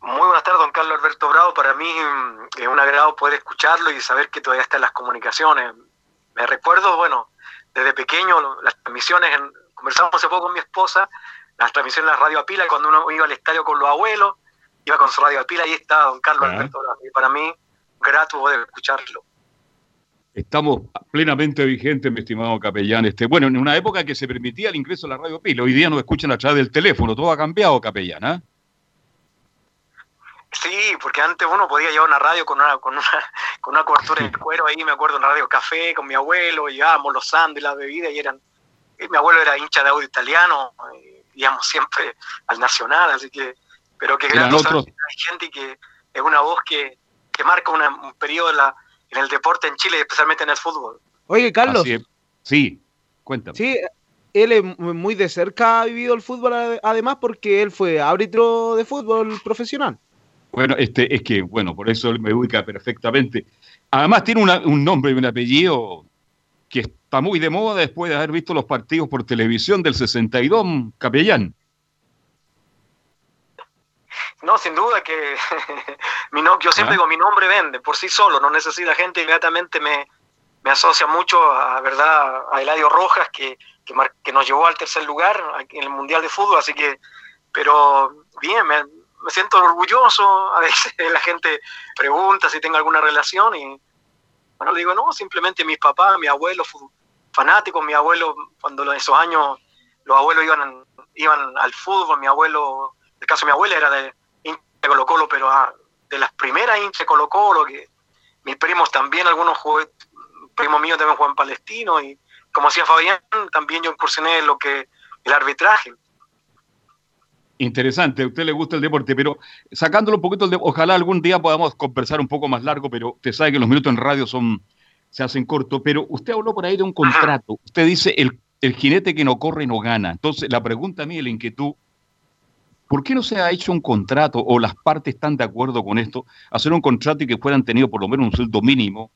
Muy buenas tardes, don Carlos Alberto Bravo. Para mí mm, es un agrado poder escucharlo y saber que todavía está en las comunicaciones. Me recuerdo, bueno, desde pequeño, las transmisiones, conversamos hace poco con mi esposa, las transmisiones en la radio a pila, cuando uno iba al estadio con los abuelos, iba con su radio a pila, ahí está don Carlos. Alberto y para mí, grato poder escucharlo. Estamos plenamente vigentes, mi estimado capellán. Este, bueno, en una época que se permitía el ingreso a la radio pila, hoy día nos escuchan a través del teléfono, todo ha cambiado, capellán, ¿ah? Sí, porque antes uno podía llevar una radio con una, con una, con una cobertura de cuero ahí, me acuerdo, en Radio Café con mi abuelo, llevábamos los sándwiches, las bebidas y eran... y mi abuelo era hincha de audio italiano, íbamos siempre al Nacional, así que... Pero que que hay gente y que es una voz que, que marca una- un periodo en, la- en el deporte en Chile, especialmente en el fútbol. Oye, Carlos. Sí, cuéntame. sí, él muy de cerca ha vivido el fútbol, ade- además porque él fue árbitro de fútbol profesional. Bueno, este, es que, bueno, por eso me ubica perfectamente. Además tiene una- un nombre y un apellido que está muy de moda después de haber visto los partidos por televisión del 62, capellán. No, sin duda que mi no- yo siempre Ah. digo, mi nombre vende por sí solo, no necesita gente, inmediatamente me, me asocia mucho a verdad a Eladio Rojas, que, que, mar- que nos llevó al tercer lugar en el Mundial de Fútbol, así que, pero bien, me, me siento orgulloso, a veces la gente pregunta si tengo alguna relación y bueno, digo, no, simplemente mis papás, mi abuelo, fanáticos, mi abuelo, cuando en esos años los abuelos iban, iban al fútbol, mi abuelo, el caso de mi abuela era de hincha Colo Colo, pero ah, de las primeras hinchas Colo Colo, que mis primos también, algunos jue- primos míos también juegan palestino, y como decía Fabián, también yo incursioné lo que el arbitraje. Interesante, a usted le gusta el deporte, pero sacándolo un poquito, ojalá algún día podamos conversar un poco más largo, pero usted sabe que los minutos en radio son se hacen cortos, pero usted habló por ahí de un contrato. Usted dice el, el jinete que no corre no gana. Entonces, la pregunta a mí, la inquietud, ¿por qué no se ha hecho un contrato o las partes están de acuerdo con esto, hacer un contrato y que fueran tenido por lo menos un sueldo mínimo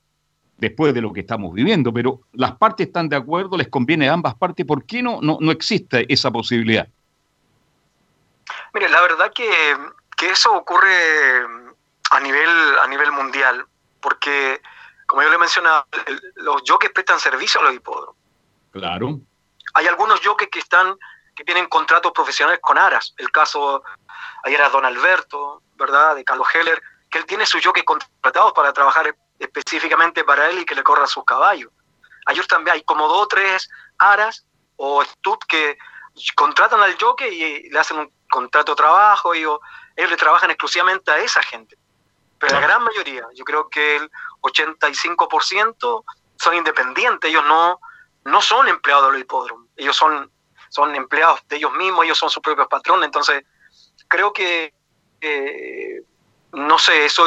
después de lo que estamos viviendo? Pero las partes están de acuerdo, les conviene a ambas partes, ¿por qué no, no, no existe esa posibilidad? Mire, la verdad que, que eso ocurre a nivel, a nivel mundial, porque, como yo le mencionaba, los jockeys prestan servicio a los hipódromos. Claro. Hay algunos jockeys que están que tienen contratos profesionales con Aras. El caso, ayer era Don Alberto, ¿verdad? De Carlos Heller, que él tiene sus jockeys contratados para trabajar específicamente para él y que le corran sus caballos. Hay otros también, hay como dos o tres Aras o Stud que contratan al jockey y le hacen un contrato de trabajo y o- ellos le trabajan exclusivamente a esa gente. Pero la gran mayoría, yo creo que el 85% son independientes, ellos no, no son empleados de los hipódromos, ellos son, son empleados de ellos mismos, ellos son sus propios patrones, entonces creo que, eh, no sé, eso,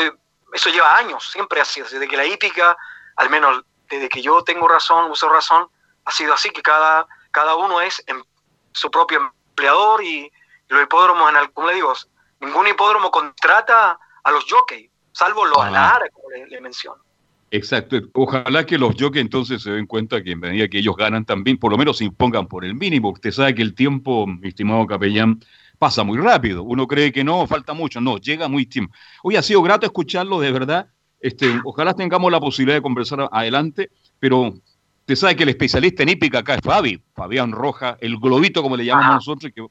eso lleva años, siempre sido, desde que la hípica, al menos desde que yo tengo razón, uso razón, ha sido así, que cada, cada uno es em- su propio empleador y los hipódromos, en el, como le digo, ningún hipódromo contrata a los jockeys, salvo los Ah. la ARA, como le, le menciono. Exacto. Ojalá que los jockeys entonces se den cuenta que en medida que ellos ganan también, por lo menos se impongan por el mínimo. Usted sabe que el tiempo, mi estimado capellán, pasa muy rápido. Uno cree que no, falta mucho. No, llega muy tiempo. Hoy ha sido grato escucharlo, de verdad. Este, ojalá tengamos la posibilidad de conversar adelante, pero usted sabe que el especialista en hípica acá es Fabi, Fabián Roja, el globito como le llamamos nosotros, que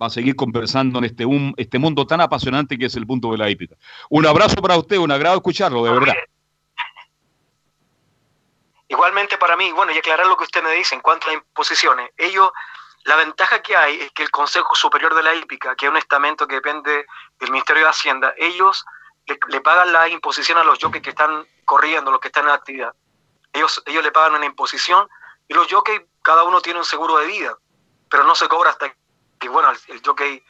va a seguir conversando en este, este mundo tan apasionante que es el punto de la hípica. Un abrazo para usted, un agrado escucharlo, de verdad. Igualmente para mí, bueno, y aclarar lo que usted me dice en cuanto a imposiciones. Ellos, la ventaja que hay es que el Consejo Superior de la Hípica, que es un estamento que depende del Ministerio de Hacienda, ellos le, le pagan la imposición a los jockeys que están corriendo, los que están en actividad. Ellos, ellos le pagan una imposición y los jockeys, cada uno tiene un seguro de vida, pero no se cobra hasta que, bueno, el, el jockey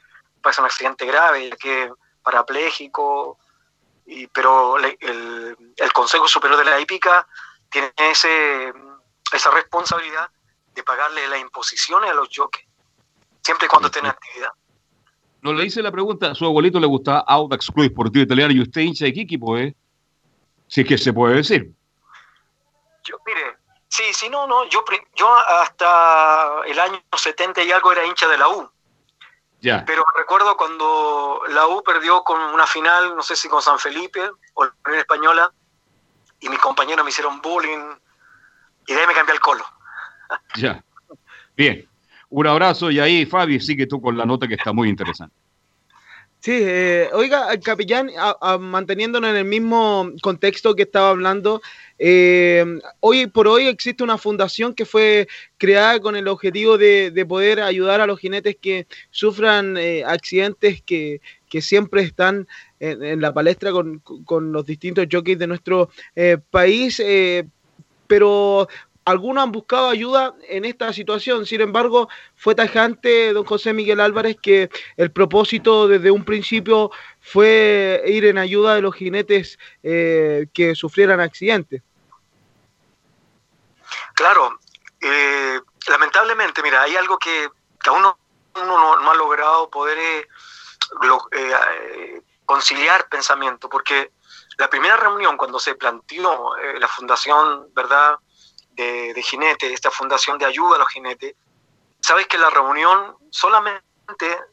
pasa un accidente grave, que parapléjico, y, pero le- el, el Consejo Superior de la Hípica tiene ese, esa responsabilidad de pagarle las imposiciones a los jockeys, siempre y cuando estén en actividad. No le hice la pregunta, a su abuelito le gustaba Audax Club Esportivo Italiano y usted hincha de qué equipo es? Si es que se puede decir. Yo, mire, sí, sí, no, no, yo, yo hasta el año 70 y algo era hincha de la U, Pero recuerdo cuando la U perdió con una final, no sé si con San Felipe o la Unión Española, y mis compañeros me hicieron bullying, y de ahí me cambié el colo. Ya. Bien. Un abrazo y ahí, Fabi, sigue tú con la nota que está muy interesante. Sí, eh, oiga, capellán, manteniéndonos en el mismo contexto que estaba hablando, eh, hoy por hoy existe una fundación que fue creada con el objetivo de, poder ayudar a los jinetes que sufran eh, accidentes que, siempre están en, la palestra con, los distintos jockeys de nuestro país. pero algunos han buscado ayuda en esta situación. Sin embargo, fue tajante don José Miguel Álvarez que el propósito desde un principio fue ir en ayuda de los jinetes eh, que sufrieran accidentes. Claro, eh, lamentablemente, mira, hay algo que, aún no, uno no, ha logrado poder eh, conciliar pensamiento, porque la primera reunión cuando se planteó la fundación, ¿verdad? de, jinete, esta fundación de ayuda a los jinetes, sabes que la reunión solamente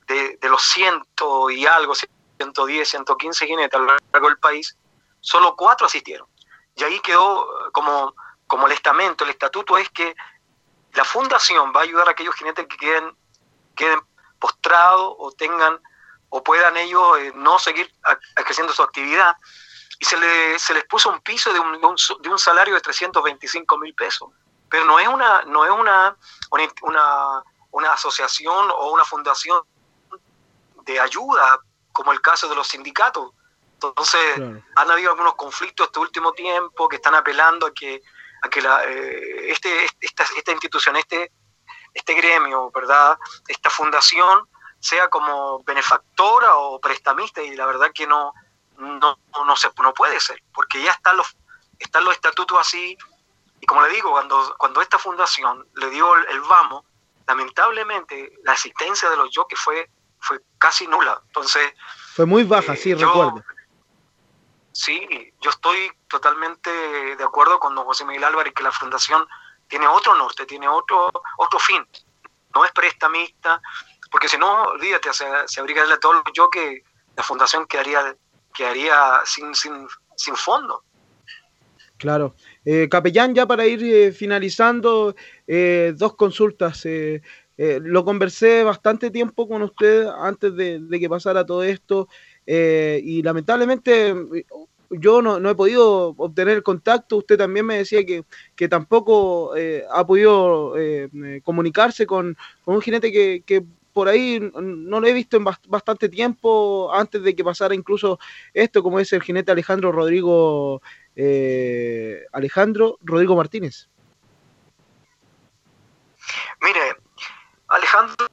de, los ciento y algo, 110, 115 jinetes a lo largo del país, solo cuatro asistieron. Y ahí quedó como, como el estamento, el estatuto es que la fundación va a ayudar a aquellos jinetes que queden, queden postrados o tengan o puedan ellos eh, no seguir creciendo su actividad y se, le, se les puso un piso de un, de un, salario de 325 mil pesos. Pero no es una, no es una, una, una asociación o una fundación de ayuda, como el caso de los sindicatos. Entonces, han habido algunos conflictos este último tiempo que están apelando a que, a que la, eh, este, esta, esta institución, este, este gremio, ¿verdad? Esta fundación sea como benefactora o prestamista y la verdad que no, no, no, se, no puede ser, porque ya están los, están los estatutos así, y como le digo, cuando, cuando esta fundación le dio el, vamos, lamentablemente la asistencia de los jockeys fue, fue casi nula. Entonces... Fue muy baja, sí, eh, recuerdo. Sí, yo estoy totalmente de acuerdo con don José Miguel Álvarez que la fundación tiene otro norte, tiene otro, otro fin. No es prestamista, porque si no, olvídate, se, se abriga a todos los jockeys, la fundación quedaría quedaría sin, sin, sin fondo. Claro. Eh, capellán, ya para ir eh, finalizando, eh, dos consultas. lo conversé bastante tiempo con usted antes de, que pasara todo esto y lamentablemente yo no, he podido obtener contacto. Usted también me decía que, que tampoco ha podido comunicarse con, un jinete que, que por ahí no lo he visto en bastante tiempo antes de que pasara incluso esto, como es el jinete Alejandro Rodrigo eh, Alejandro Rodrigo Martínez. Mire, Alejandro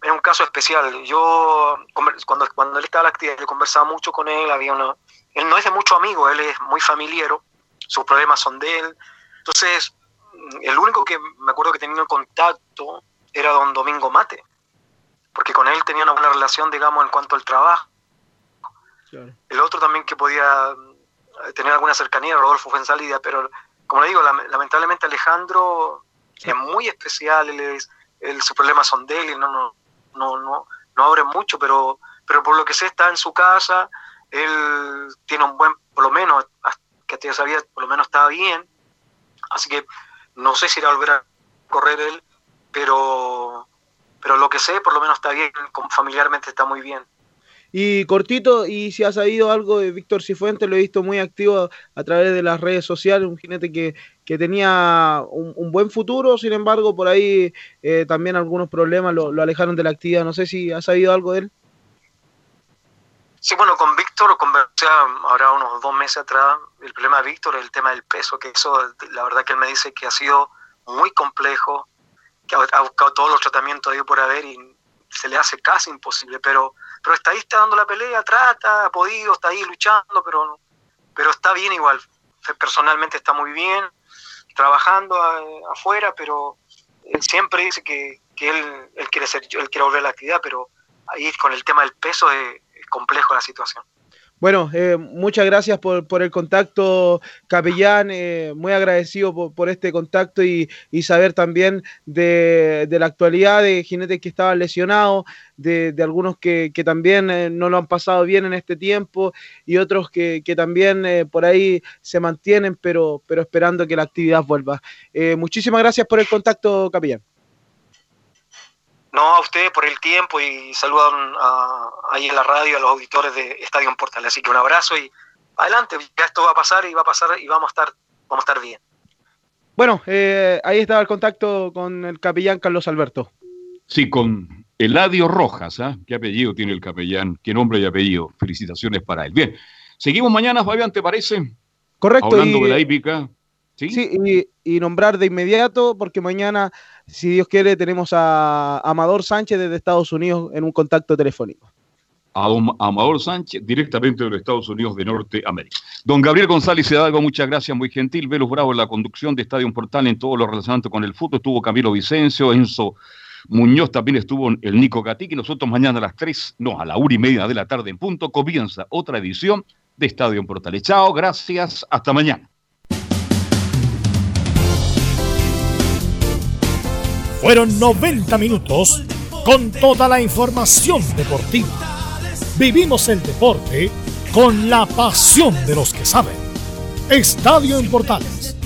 es un caso especial. Yo cuando, cuando él estaba en la actividad, yo conversaba mucho con él, había una, él no es de mucho amigo, él es muy familiero, sus problemas son de él. Entonces, el único que me acuerdo que tenía contacto era don Domingo Mate porque con él tenía una buena relación, digamos, en cuanto al trabajo. El otro también que podía eh, tener alguna cercanía, Rodolfo Fuenzalida, pero como le digo, lamentablemente Alejandro es muy especial, él es, él, sus problemas son de él y no, no, no, no, no abre mucho, pero, pero por lo que sé está en su casa, él tiene un buen, por lo menos, que ya sabía, por lo menos estaba bien, así que no sé si irá a volver a correr él, pero pero lo que sé, por lo menos está bien, familiarmente está muy bien. Y cortito, y si ha sabido algo de Víctor Cifuentes, lo he visto muy activo a través de las redes sociales, un jinete que, tenía un, buen futuro, sin embargo, por ahí eh, también algunos problemas lo, alejaron de la actividad. No sé si ha sabido algo de él. Sí, bueno, con Víctor conversé ahora unos dos meses atrás. El problema de Víctor es el tema del peso, que eso, la verdad que él me dice que ha sido muy complejo, que ha, buscado todos los tratamientos ahí por haber y se le hace casi imposible, pero, pero está ahí, está dando la pelea, trata, ha podido, está ahí luchando, pero, pero está bien igual. Personalmente está muy bien, trabajando afuera, pero él siempre dice que, que él, él, quiere ser, él quiere volver a la actividad, pero ahí con el tema del peso es complejo la situación. Bueno, eh, muchas gracias por, el contacto, capellán. Eh, muy agradecido por, este contacto y, saber también de, la actualidad de jinetes que estaban lesionados, de, algunos que, también eh, no lo han pasado bien en este tiempo y otros que, también por ahí se mantienen, pero, pero esperando que la actividad vuelva. muchísimas gracias por el contacto, capellán. No a ustedes por el tiempo y saludan a, ahí en la radio a los auditores de Estadio Portal. Así que un abrazo y adelante, ya esto va a pasar y va a pasar y vamos a estar, vamos a estar bien. Bueno, eh, ahí estaba el contacto con el capellán Carlos Alberto. Sí, con Eladio Rojas, ¿ah? ¿Qué apellido tiene el capellán? ¿Qué nombre y apellido? Felicitaciones para él. Bien, seguimos mañana, Fabián, ¿te parece? Correcto. Hablando de la hípica. Sí, y, y, nombrar de inmediato, porque mañana, si Dios quiere, tenemos a Amador Sánchez desde Estados Unidos en un contacto telefónico. A Amador Sánchez, directamente de los Estados Unidos de Norteamérica. Don Gabriel González Hidalgo, muchas gracias, muy gentil. Velos Bravo en la conducción de Estadio Portal en todo lo relacionado con el fútbol. Estuvo Camilo Vicencio, Enzo Muñoz también estuvo el Nico y Nosotros mañana a las 3, no, a la una y media de la tarde en punto, comienza otra edición de Estadio Portales. Chao, gracias, hasta mañana. Fueron 90 minutos con toda la información deportiva. Vivimos el deporte con la pasión de los que saben. Estadio en Portales